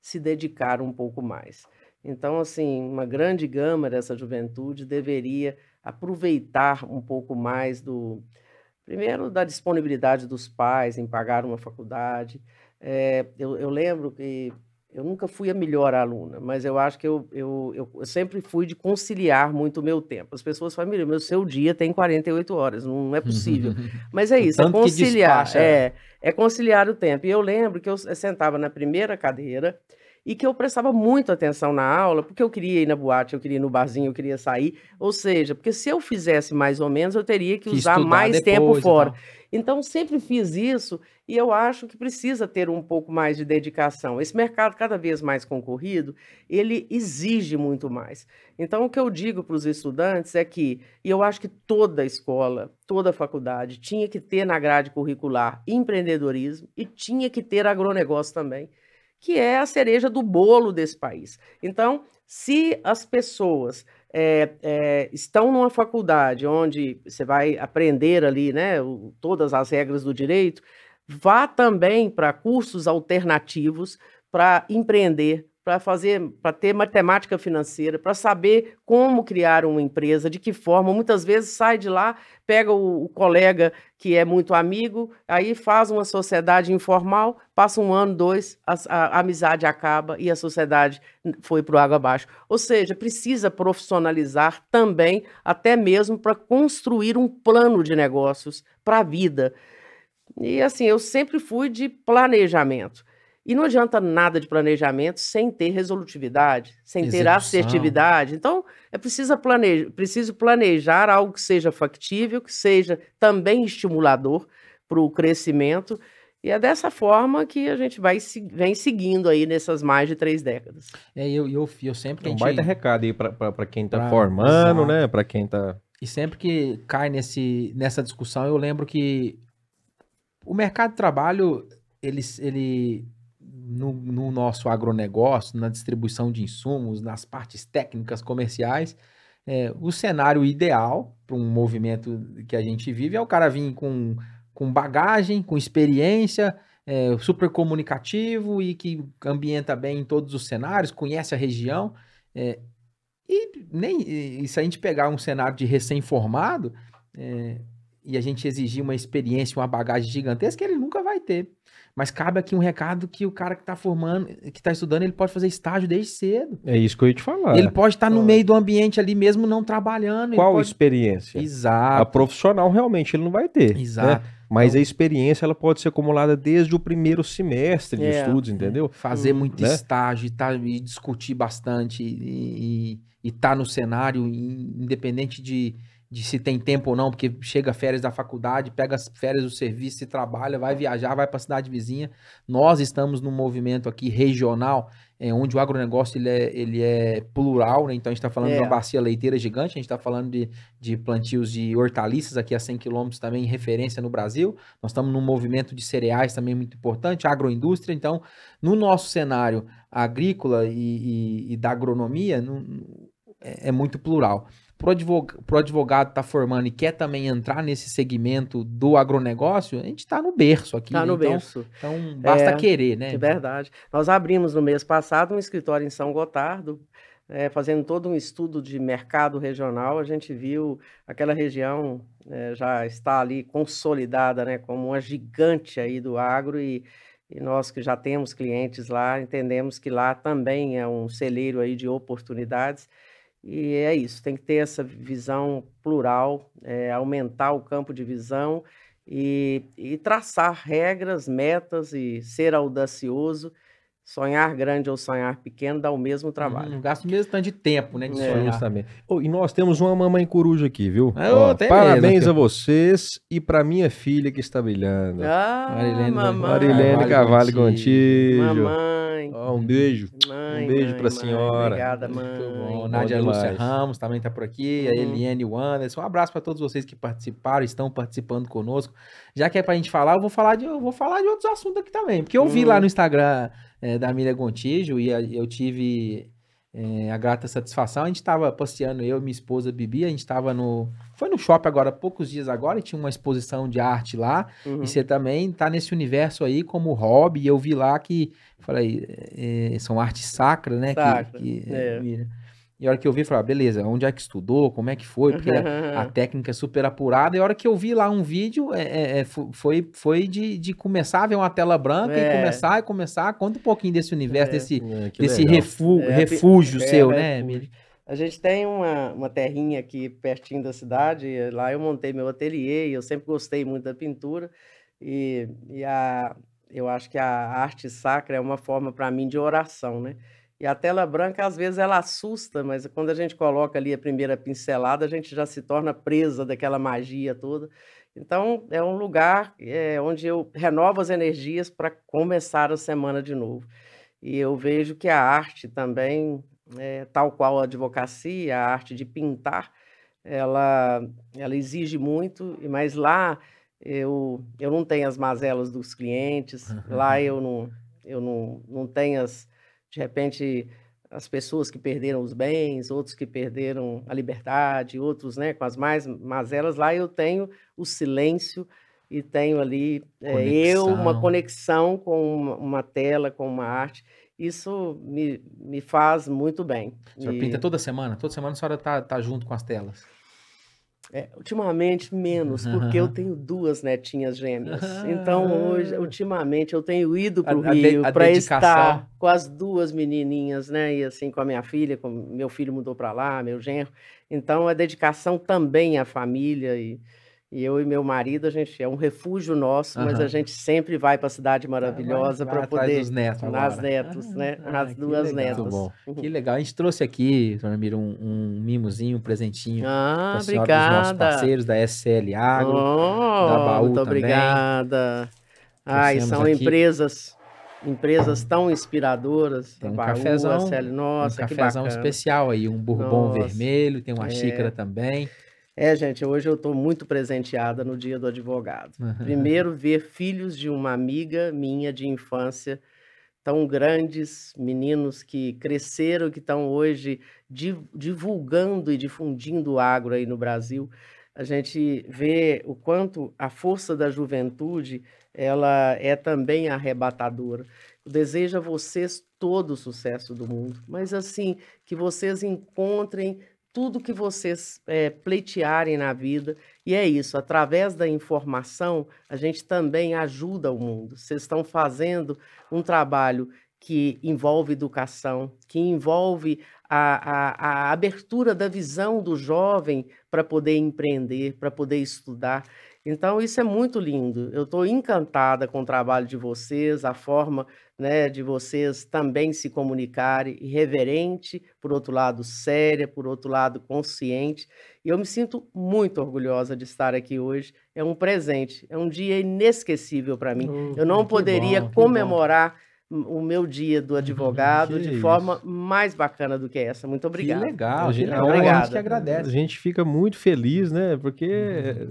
se dedicar um pouco mais. Então, assim, uma grande gama dessa juventude deveria aproveitar um pouco mais do, primeiro, da disponibilidade dos pais em pagar uma faculdade, é, eu, eu lembro que eu nunca fui a melhor aluna, mas eu acho que eu, eu, eu, sempre fui de conciliar muito o meu tempo. As pessoas falam, Miriam, meu seu dia tem 48 horas, não é possível. Mas é isso, é conciliar, despacha. é, é conciliar o tempo. E eu lembro que eu sentava na primeira cadeira e que eu prestava muito atenção na aula, porque eu queria ir na boate, eu queria ir no barzinho, eu queria sair. Ou seja, porque se eu fizesse mais ou menos, eu teria que, Que usar mais tempo depois fora. tal. Então, sempre fiz isso e eu acho que precisa ter um pouco mais de dedicação. Esse mercado cada vez mais concorrido, ele exige muito mais. Então, o que eu digo para os estudantes é que, e eu acho que toda escola, toda faculdade tinha que ter na grade curricular empreendedorismo e tinha que ter agronegócio também, que é a cereja do bolo desse país. Então, se as pessoas é, é, estão numa faculdade onde você vai aprender ali, né, o- todas as regras do direito, vá também para cursos alternativos para empreender, para fazer, para ter matemática financeira, para saber como criar uma empresa, de que forma. Muitas vezes sai de lá, pega o, o colega que é muito amigo, aí faz uma sociedade informal, passa um ano, dois, a, a- a amizade acaba e a sociedade foi para o água abaixo. Ou seja, precisa profissionalizar também, até mesmo para construir um plano de negócios para a vida. E assim, eu sempre fui de planejamento. E não adianta nada de planejamento sem ter resolutividade, sem ter Execução. assertividade. Então, é preciso planejar, preciso planejar algo que seja factível, que seja também estimulador para o crescimento. E é dessa forma que a gente vai se- vem seguindo aí nessas mais de três décadas. É, eu, eu, eu sempre que É um gente- baita recado aí para quem tá Pra- formando, exato. né? Para quem tá. E sempre que cai nesse, nessa discussão, eu lembro que o mercado de trabalho, ele, ele no, no nosso agronegócio, na distribuição de insumos, nas partes técnicas comerciais, é, o cenário ideal para um movimento que a gente vive é o cara vir com, com bagagem, com experiência, é, super comunicativo e que ambienta bem em todos os cenários, conhece a região. é, e nem e se a gente pegar um cenário de recém-formado, é, e a gente exigir uma experiência, uma bagagem gigantesca, ele nunca vai ter. Mas cabe aqui um recado que o cara que está formando, que está estudando, ele pode fazer estágio desde cedo. É isso que eu ia te falar. Ele pode estar no Pode. meio do ambiente ali mesmo não trabalhando. Qual pode... experiência? A Exato. profissional realmente ele não vai ter. né? Exato. Mas a experiência ela pode ser acumulada desde o primeiro semestre de É. estudos, entendeu? Fazer Hum, muito né? estágio e, tá, e discutir bastante e, e, e tá no cenário, in- independente de, de se tem tempo ou não, porque chega férias da faculdade, pega as férias do serviço, se trabalha, vai viajar, vai para a cidade vizinha. Nós estamos num movimento aqui regional, é, onde o agronegócio ele é, ele é plural, né? Então a gente está falando de É. uma bacia leiteira gigante, a gente está falando de, de plantios de hortaliças aqui a 100 quilômetros também, referência no Brasil. Nós estamos num movimento de cereais também muito importante, agroindústria. Então, no nosso cenário agrícola e, e- e da agronomia, não- é, é muito plural. Pro advogado, pro advogado tá formando e quer também entrar nesse segmento do agronegócio, a gente está no berço aqui. Tá né? no então, berço. Então, basta É, querer, né? É verdade. Nós abrimos no mês passado um escritório em São Gotardo, eh, fazendo todo um estudo de mercado regional. A gente viu aquela região eh, já está ali consolidada, né, como uma gigante aí do agro e, e nós que já temos clientes lá, entendemos que lá também é um celeiro aí de oportunidades. E é isso, tem que ter essa visão plural, eh, aumentar o campo de visão e, e traçar regras, metas e ser audacioso. Sonhar grande ou sonhar pequeno dá o mesmo trabalho. Não gasta o mesmo tanto de tempo, né? De É. sonhar. Justamente. Ô, e nós temos uma mamãe coruja aqui, viu? Ah, Ó, parabéns mesmo a vocês e pra minha filha que está brilhando. Ah, Marilene mamãe. Marilene Carvalho Gontijo. Gontijo. Mamãe. Ó, um beijo. Mãe, beijo mãe, pra mãe. senhora. Obrigada, Muito mãe. Bom Nádia Lúcia. Ramos também tá por aqui. A Uhum. Eliane o Anderson. Um abraço para todos vocês que participaram, estão participando conosco. Já que é pra gente falar, eu vou falar de, eu vou falar de outros assuntos aqui também. Porque eu vi Uhum. lá no Instagram eh, da Miriam Gontijo e a- eu tive eh, a grata satisfação. A gente tava passeando, eu e minha esposa Bibi, a gente tava no. Foi no shopping agora, poucos dias agora, e tinha uma exposição de arte lá. Uhum. E você também tá nesse universo aí como hobby. E eu vi lá que, falei, é, são artes sacras, né? que- Sacra, que, é. E a hora que eu vi, eu falei, ah, beleza, onde é que estudou? Como é que foi? Porque a, a técnica é super apurada. E a hora que eu vi lá um vídeo, é, é, é, fo- foi, foi de, de começar a ver uma tela branca e É. começar e começar. Conta um pouquinho desse universo, É. desse, É, desse refu- É, refúgio é, seu, refúgio. né, Miri? A gente tem uma, uma terrinha aqui pertinho da cidade, e lá eu montei meu ateliê e eu sempre gostei muito da pintura. E, e a, eu acho que a arte sacra é uma forma para mim de oração, né? E a tela branca, às vezes, ela assusta, mas quando a gente coloca ali a primeira pincelada, a gente já se torna presa daquela magia toda. Então, é um lugar é, onde eu renovo as energias para começar a semana de novo. E eu vejo que a arte também, é, tal qual a advocacia, a arte de pintar, ela, ela exige muito, e- mas lá eu, eu não tenho as mazelas dos clientes, lá eu não, eu não, não tenho as, de repente, as pessoas que perderam os bens, outros que perderam a liberdade, outros né, com as mais mazelas, lá eu tenho o silêncio e tenho ali é, eu, uma Conexão. com uma, uma tela, com uma arte. Isso me, me faz muito bem. A senhora E, pinta toda semana? Toda semana a senhora tá, tá junto com as telas. É, ultimamente, menos, porque eu tenho duas netinhas gêmeas. Então, hoje, ultimamente, eu tenho ido para o Rio para estar com as duas menininhas, né? E assim, com a minha filha, com meu filho mudou para lá, meu genro. Então, a dedicação também à família e, e eu e meu marido, a gente é um refúgio nosso, mas Aham. a gente sempre vai para a cidade maravilhosa Vai- vai para poder dos netos nas agora. netos, né? Ah, As que duas legal. netas. Muito bom. Uhum. Que legal. A gente trouxe aqui, dona Mira, um, um mimozinho, um presentinho Ah, senhora dos nossos parceiros da SL Agro. Oh, da Baú muito também. obrigada. Ai, são aqui- empresas, empresas tão inspiradoras. Tem um Baú, cafezão, SL, nossa, um cafezão especial aí, um bourbon Nossa, vermelho, tem uma é. xícara também. É, gente, hoje eu estou muito presenteada no Dia do Advogado. Uhum. Primeiro, ver filhos de uma amiga minha de infância, tão grandes, meninos que cresceram, que estão hoje di- divulgando e difundindo o agro aí no Brasil. A gente vê o quanto a força da juventude ela é também arrebatadora. Eu desejo a vocês todo o sucesso do mundo, mas assim, que vocês encontrem tudo que vocês é, pleitearem na vida. E é isso, através da informação, a gente também ajuda o mundo. Vocês estão fazendo um trabalho que envolve educação, que envolve a, a, a abertura da visão do jovem para poder empreender, para poder estudar. Então, isso é muito lindo. Eu estou encantada com o trabalho de vocês, a forma né, de vocês também se comunicarem, irreverente, por outro lado, séria, por outro lado, consciente. E eu me sinto muito orgulhosa de estar aqui hoje. É um presente, é um dia inesquecível para mim. Oh, eu não poderia bom, comemorar o meu dia do advogado que de isso. forma mais bacana do que essa. Muito obrigado. Que legal, a gente, que legal. A gente agradece. A gente fica muito feliz, né? Porque uhum.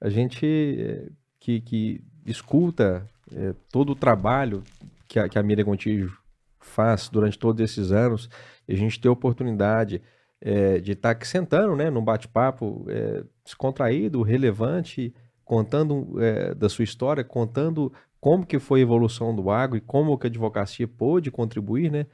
A gente que, que escuta é, todo o trabalho que a, que a Miriam Contígio faz durante todos esses anos, e a gente ter a oportunidade é, de estar aqui sentando, né, num bate-papo é, descontraído, relevante, contando da sua história, contando como que foi a evolução do agro e como que a advocacia pôde contribuir, né?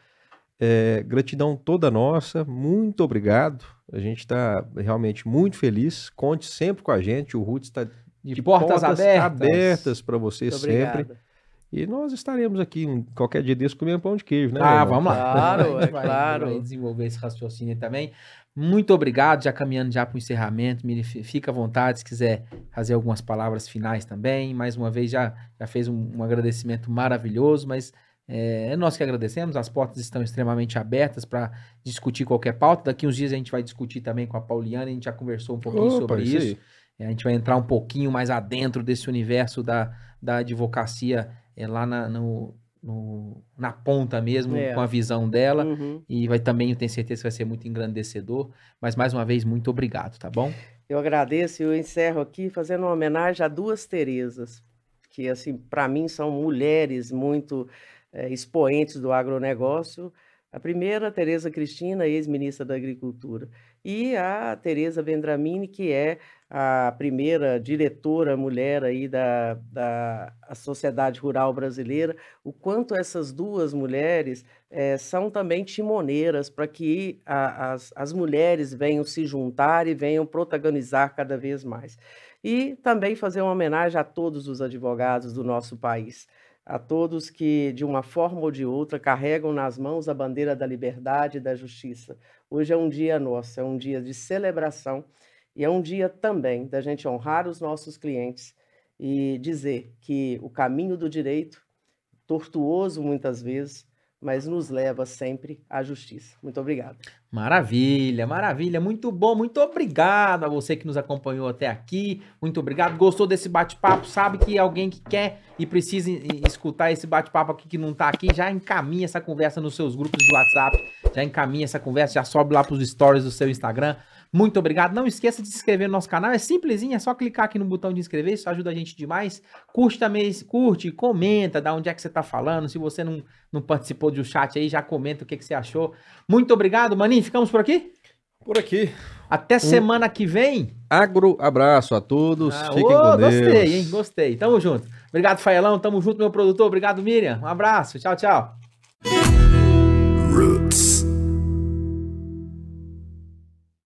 É, gratidão toda nossa, muito obrigado. A gente está realmente muito feliz. Conte sempre com a gente. O Ruth está de, de, portas, portas abertas, abertas para você muito sempre. Obrigado. E nós estaremos aqui qualquer dia desse comendo pão de queijo, né? Ah, vamos lá. Claro, é claro. Vai desenvolver esse raciocínio também. Muito obrigado, já caminhando já para o encerramento. Miri, fica à vontade se quiser fazer algumas palavras finais também. Mais uma vez, já, já fez um, um agradecimento maravilhoso, mas é, nós que agradecemos. As portas estão extremamente abertas para discutir qualquer pauta. Daqui uns dias a gente vai discutir também com a Pauliana. A gente já conversou um pouquinho Opa, sobre isso. isso. É, a gente vai entrar um pouquinho mais adentro desse universo da, da advocacia é, lá na, no, no, na ponta mesmo, é. com a visão dela. Uhum. E vai também, eu tenho certeza que vai ser muito engrandecedor. Mas mais uma vez, muito obrigado, tá bom? Eu agradeço e eu encerro aqui fazendo uma homenagem a duas Terezas, que, assim, para mim são mulheres muito é, expoentes do agronegócio. A primeira, Tereza Cristina, ex-ministra da Agricultura, e a Tereza Vendramini, que é a primeira diretora mulher aí da, da Sociedade Rural Brasileira, o quanto essas duas mulheres é, são também timoneiras para que a, as, as mulheres venham se juntar e venham protagonizar cada vez mais. E também fazer uma homenagem a todos os advogados do nosso país a todos que, de uma forma ou de outra, carregam nas mãos a bandeira da liberdade e da justiça. Hoje é um dia nosso, é um dia de celebração e é um dia também da gente honrar os nossos clientes e dizer que o caminho do direito, tortuoso muitas vezes, mas nos leva sempre à justiça. Muito obrigado. Maravilha, maravilha, muito bom, muito obrigado a você que nos acompanhou até aqui, muito obrigado. Gostou desse bate-papo? Sabe que alguém que quer e precisa escutar esse bate-papo aqui que não tá aqui, já encaminha essa conversa nos seus grupos de WhatsApp, já encaminha essa conversa, já sobe lá para os stories do seu Instagram. Muito obrigado. Não esqueça de se inscrever no nosso canal. É simplesinho, é só clicar aqui no botão de inscrever. Isso ajuda a gente demais. Curte também, curte, comenta da onde é que você está falando. Se você não, não participou do chat aí, já comenta o que, que você achou. Muito obrigado, Maninho. Ficamos por aqui? Por aqui. Até um semana que vem. Agro abraço a todos. Ah, Fiquem oh, com Deus. Gostei, hein? Gostei. Tamo junto. Obrigado, Faelão. Tamo junto, meu produtor. Obrigado, Miriam. Um abraço. Tchau, tchau.